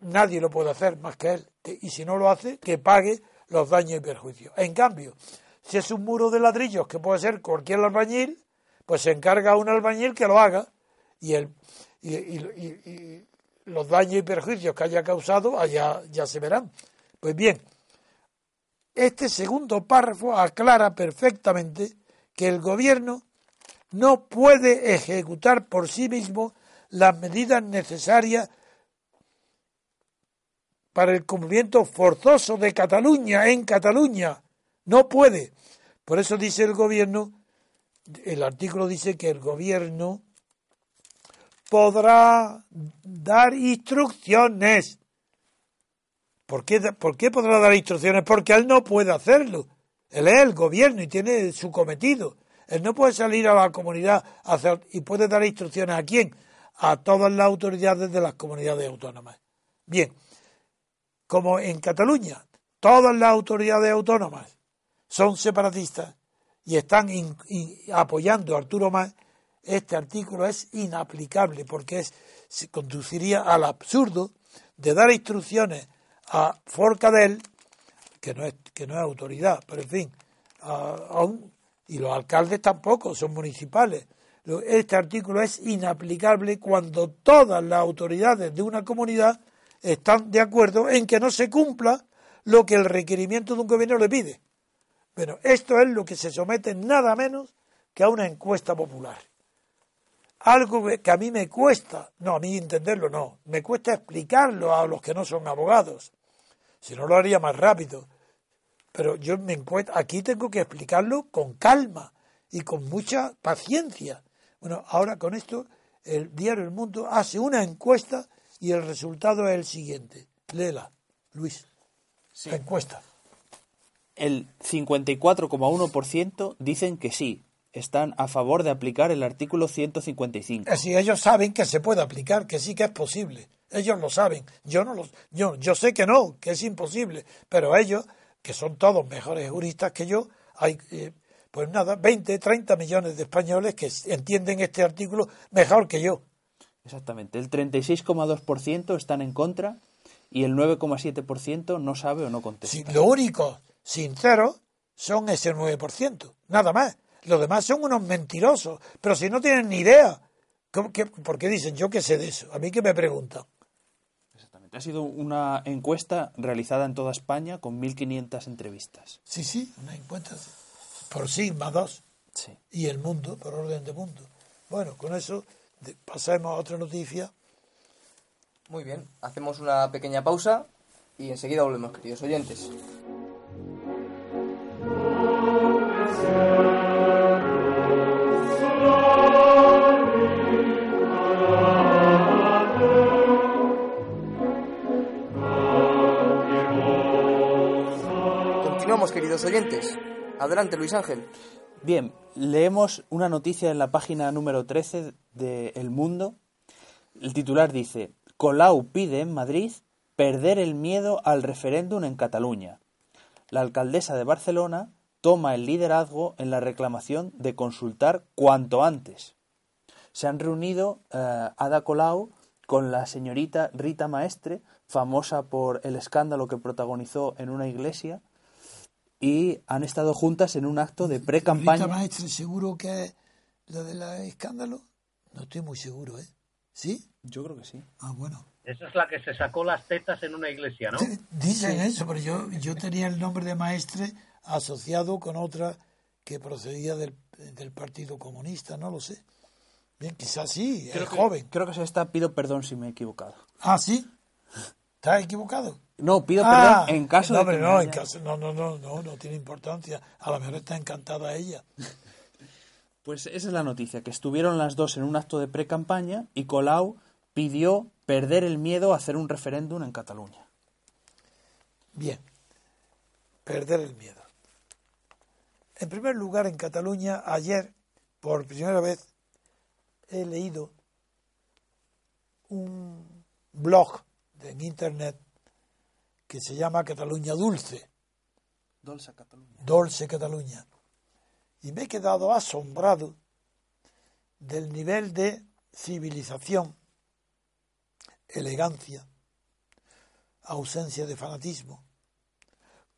nadie lo puede hacer más que él. Y si no lo hace, que pague los daños y perjuicios. En cambio, si es un muro de ladrillos que puede ser cualquier albañil, pues se encarga a un albañil que lo haga y, el, y, los daños y perjuicios que haya causado allá ya se verán. Pues bien, este segundo párrafo aclara perfectamente que el gobierno no puede ejecutar por sí mismo las medidas necesarias para el cumplimiento forzoso de Cataluña en Cataluña. No puede. Por eso dice el gobierno, el artículo dice que el gobierno podrá dar instrucciones. ¿Por qué, ¿Por qué podrá dar instrucciones? Porque él no puede hacerlo. Él es el gobierno y tiene su cometido. Él no puede salir a la comunidad hacer, y puede dar instrucciones a quién? A todas las autoridades de las comunidades autónomas. Bien, como en Cataluña todas las autoridades autónomas son separatistas y están apoyando a Arturo Mas, este artículo es inaplicable porque es, se conduciría al absurdo de dar instrucciones a Forcadell, que no es, que no es autoridad, pero en fin, y los alcaldes tampoco son municipales. Este artículo es inaplicable cuando todas las autoridades de una comunidad están de acuerdo en que no se cumpla lo que el requerimiento de un gobierno le pide. Bueno, esto es lo que se somete nada menos que a una encuesta popular. Algo que a mí me cuesta, no, a mí entenderlo no, me cuesta explicarlo a los que no son abogados. Si no lo haría más rápido. Pero yo me encuentro, aquí tengo que explicarlo con calma y con mucha paciencia. Bueno, ahora con esto, el diario El Mundo hace una encuesta y el resultado es el siguiente. Léela, Luis. La encuesta. El 54,1% dicen que sí, están a favor de aplicar el artículo 155. Así ellos saben que se puede aplicar, que sí que es posible. Ellos lo saben. Yo no lo, yo, yo sé que no, que es imposible, pero ellos, que son todos mejores juristas que yo, hay eh, pues nada, 20, 30 millones de españoles que entienden este artículo mejor que yo. Exactamente. El 36,2% están en contra y el 9,7% no sabe o no contesta. Sí, lo único sincero son ese 9%, nada más. Los demás son unos mentirosos, pero si no tienen ni idea, ¿por qué dicen yo qué sé de eso? A mí que me preguntan. Exactamente. Ha sido una encuesta realizada en toda España con 1.500 entrevistas. Sí, sí, una encuesta por Sigma 2. Sí. Y el mundo, por orden de mundo. Bueno, con eso pasemos a otra noticia. Muy bien, hacemos una pequeña pausa y enseguida volvemos, queridos oyentes. Continuamos, queridos oyentes. Adelante, Luis Ángel. Bien, leemos una noticia en la página número 13 de El Mundo. El titular dice, Colau pide en Madrid perder el miedo al referéndum en Cataluña. La alcaldesa de Barcelona toma el liderazgo en la reclamación de consultar cuanto antes. Se han reunido eh, Ada Colau con la señorita Rita Maestre, famosa por el escándalo que protagonizó en una iglesia, y han estado juntas en un acto de pre-campaña. ¿Rita Maestre seguro que es lo del escándalo? No estoy muy seguro, ¿eh? ¿Sí? Yo creo que sí. Ah, bueno. Esa es la que se sacó las tetas en una iglesia, ¿no? Dicen eso, pero yo, yo tenía el nombre de maestre asociado con otra que procedía del, del Partido Comunista, no lo sé. Bien, quizás sí, creo es joven. Creo que se está, pido perdón si me he equivocado. Ah, sí. ¿Estás equivocado? No, pido perdón en caso no, de que no, en caso, no, no, no, no, no tiene importancia. A lo mejor está encantada ella. [laughs] Pues esa es la noticia, que estuvieron las dos en un acto de pre-campaña y Colau pidió perder el miedo a hacer un referéndum en Cataluña. Bien, perder el miedo. En primer lugar, en Cataluña, ayer, por primera vez, he leído un blog en Internet que se llama Cataluña Dulce. Dolce Cataluña. Dolce Cataluña. Y me he quedado asombrado del nivel de civilización, elegancia, ausencia de fanatismo,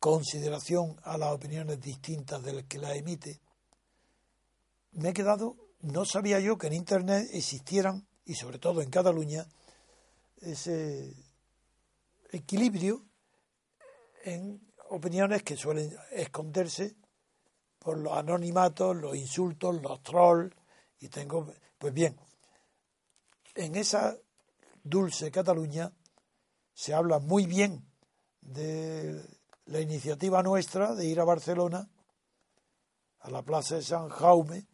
consideración a las opiniones distintas del que la emite. Me he quedado, no sabía yo que en Internet existieran, y sobre todo en Cataluña, ese equilibrio en opiniones que suelen esconderse por los anonimatos, los insultos, los trolls, y tengo, pues bien, en esa dulce Cataluña se habla muy bien de la iniciativa nuestra de ir a Barcelona, a la Plaza de San Jaume,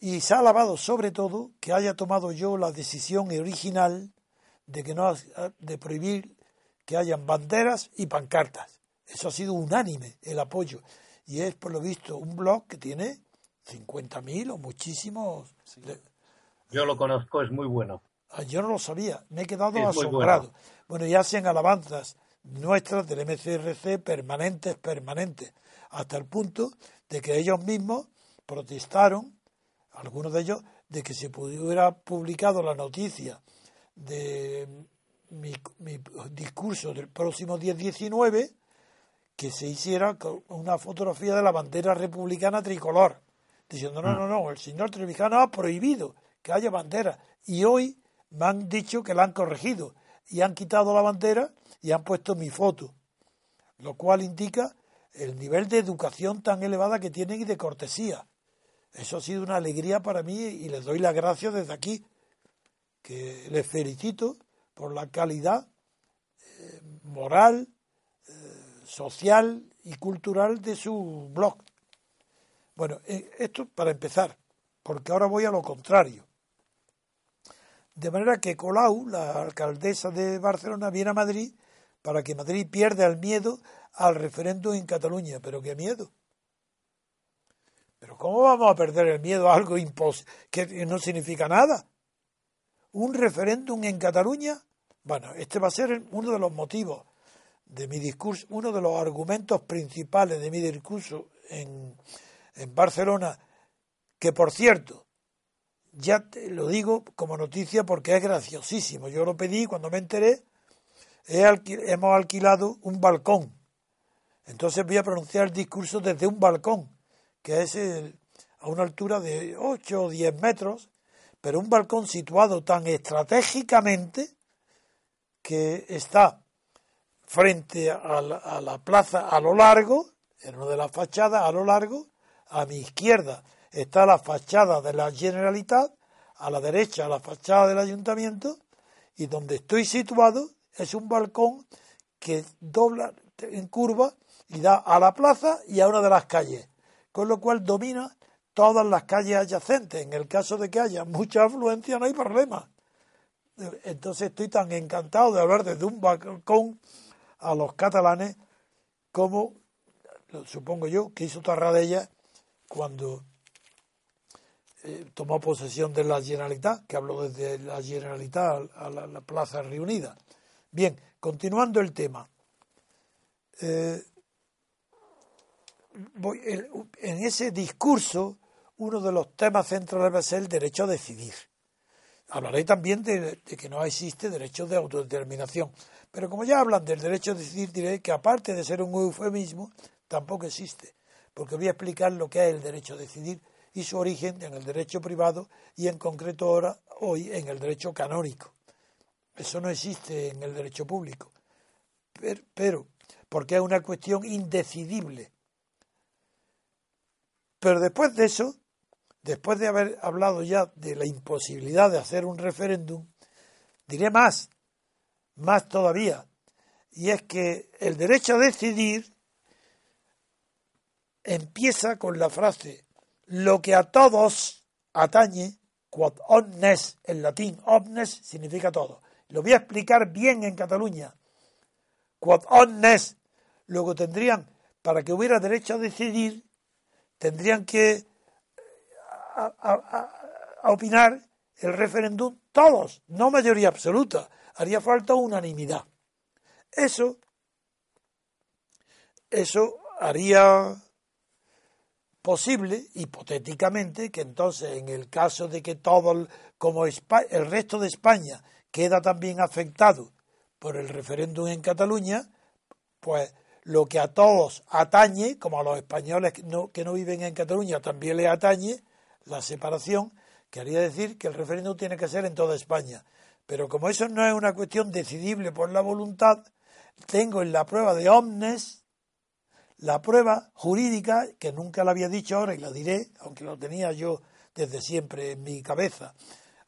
y se ha alabado sobre todo que haya tomado yo la decisión original de que no de prohibir que hayan banderas y pancartas. Eso ha sido unánime el apoyo. Y es, por lo visto, un blog que tiene 50.000 o muchísimos. Yo lo conozco, es muy bueno. Ah, yo no lo sabía, me he quedado asombrado. Bueno. y hacen alabanzas nuestras del MCRC permanentes, permanentes, hasta el punto de que ellos mismos protestaron, algunos de ellos, de que se pudiera publicado la noticia de mi, mi discurso del próximo 10-19 que se hiciera una fotografía de la bandera republicana tricolor, diciendo, no, no, no, el señor Trevijano ha prohibido que haya bandera. Y hoy me han dicho que la han corregido y han quitado la bandera y han puesto mi foto, lo cual indica el nivel de educación tan elevada que tienen y de cortesía. Eso ha sido una alegría para mí y les doy las gracias desde aquí, que les felicito por la calidad eh, moral, social y cultural de su blog. Bueno, eh, esto para empezar, porque ahora voy a lo contrario. De manera que Colau, la alcaldesa de Barcelona, viene a Madrid para que Madrid pierda el miedo al referéndum en Cataluña. Pero qué miedo. Pero ¿cómo vamos a perder el miedo a algo que no significa nada? ¿Un referéndum en Cataluña? Bueno, este va a ser uno de los motivos de mi discurso, uno de los argumentos principales de mi discurso en, en Barcelona, que por cierto, ya te lo digo como noticia porque es graciosísimo. Yo lo pedí cuando me enteré, hemos alquilado un balcón. Entonces voy a pronunciar el discurso desde un balcón, que es a una altura de 8 o 10 metros, pero un balcón situado tan estratégicamente que está frente a la, plaza a lo largo, en una de las fachadas a lo largo, a mi izquierda está la fachada de la Generalitat, a la derecha la fachada del ayuntamiento, y donde estoy situado es un balcón que dobla en curva y da a la plaza y a una de las calles, con lo cual domina todas las calles adyacentes. En el caso de que haya mucha afluencia no hay problema. Entonces estoy tan encantado de hablar desde un balcón a los catalanes como, supongo yo, que hizo Tarradella cuando eh, tomó posesión de la Generalitat, que habló desde la Generalitat a la, Plaza Reunida. Bien, continuando el tema. Eh, en ese discurso, uno de los temas centrales va a ser el derecho a decidir. Hablaré también de, que no existe derecho de autodeterminación. Pero como ya hablan del derecho a decidir, diré que aparte de ser un eufemismo, tampoco existe, porque voy a explicar lo que es el derecho a decidir y su origen en el derecho privado y en concreto ahora, hoy, en el derecho canónico. Eso no existe en el derecho público. Pero, pero porque es una cuestión indecidible. Pero después de eso, después de haber hablado ya de la imposibilidad de hacer un referéndum, diré más más todavía, y es que el derecho a decidir empieza con la frase lo que a todos atañe, quod omnes en latín, omnes significa todo. Lo voy a explicar bien en Cataluña. Quod omnes, luego tendrían, para que hubiera derecho a decidir, tendrían que opinar el referéndum todos, no mayoría absoluta, haría falta unanimidad. Eso, eso haría posible, hipotéticamente, que entonces en el caso de que todo, como el resto de España queda también afectado por el referéndum en Cataluña, pues lo que a todos atañe, como a los españoles que no, que no viven en Cataluña también le atañe, la separación, quería decir que el referéndum tiene que ser en toda España. Pero como eso no es una cuestión decidible por la voluntad, tengo en la prueba de omnes la prueba jurídica, que nunca la había dicho ahora y la diré, aunque lo tenía yo desde siempre en mi cabeza,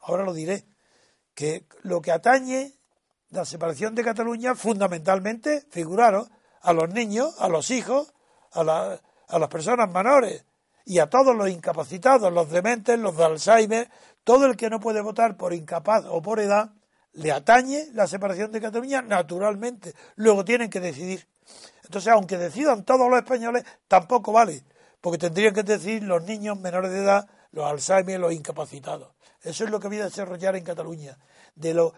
ahora lo diré, que lo que atañe la separación de Cataluña fundamentalmente, figuraros, a los niños, a los hijos, a, a las personas menores y a todos los incapacitados, los dementes, los de Alzheimer, todo el que no puede votar por incapaz o por edad, le atañe la separación de Cataluña naturalmente. Luego tienen que decidir. Entonces, aunque decidan todos los españoles, tampoco vale, porque tendrían que decidir los niños menores de edad, los Alzheimer, los incapacitados. Eso es lo que voy a desarrollar en Cataluña. De lo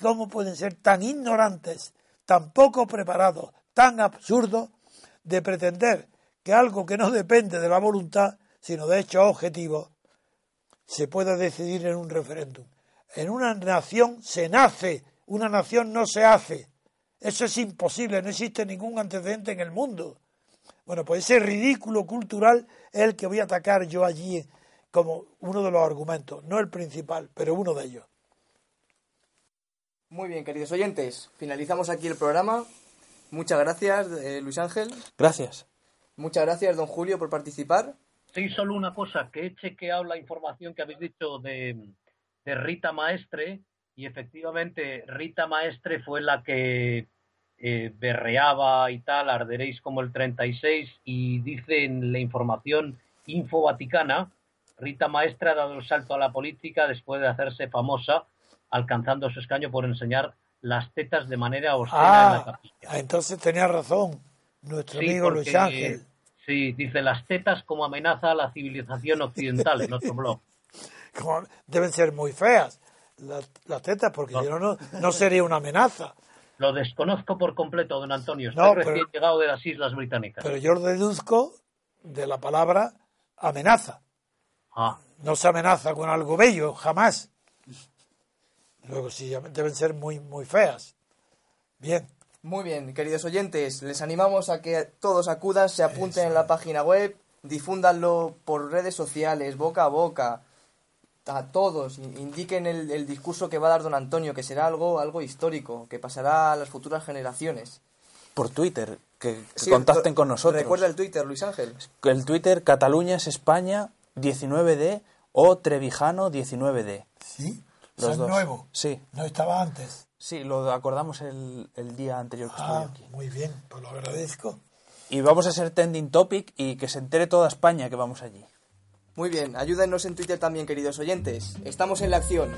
cómo pueden ser tan ignorantes, tan poco preparados, tan absurdos de pretender que algo que no depende de la voluntad, sino de hechos objetivos, se pueda decidir en un referéndum. En una nación se nace, una nación no se hace. Eso es imposible, no existe ningún antecedente en el mundo. Bueno, pues ese ridículo cultural es el que voy a atacar yo allí como uno de los argumentos, no el principal, pero uno de ellos. Muy bien, queridos oyentes, finalizamos aquí el programa. Muchas gracias, eh, Luis Ángel. Gracias. Muchas gracias, don Julio, por participar. Sí, solo una cosa, que he chequeado la información que habéis dicho de, de Rita Maestre y efectivamente Rita Maestre fue la que eh, berreaba y tal, arderéis como el 36 y dice en la información Info Vaticana, Rita Maestre ha dado el salto a la política después de hacerse famosa, alcanzando su escaño por enseñar las tetas de manera obscena en la Ah, capilla. entonces tenía razón nuestro Sí, amigo Luis Ángel. Sí, dice las tetas como amenaza a la civilización occidental en otro blog. Como deben ser muy feas las, las tetas, porque si no, no, sería una amenaza. Lo desconozco por completo, don Antonio. Estoy No, recién llegado de las Islas Británicas. Pero yo lo deduzco de la palabra amenaza. Ah, No se amenaza con algo bello, jamás. Luego sí, deben ser muy, muy feas. Bien, Muy bien, queridos oyentes, les animamos a que todos acudan, se apunten en la página web, difúndanlo por redes sociales, boca a boca, a todos, in- indiquen el, el discurso que va a dar don Antonio, que será algo, algo histórico, que pasará a las futuras generaciones. Por Twitter, que, que Sí, contacten con nosotros. Recuerda el Twitter, Luis Ángel. El Twitter Cataluña es España 19D o Trevijano 19D. sí, Los dos. nuevo. Sí, No estaba antes. Sí, lo acordamos el, el día anterior que estuve Ah, aquí. muy bien, pues lo agradezco. Y vamos a ser trending topic y que se entere toda España que vamos allí. Muy bien, ayúdennos en Twitter también, queridos oyentes. Estamos en la acción.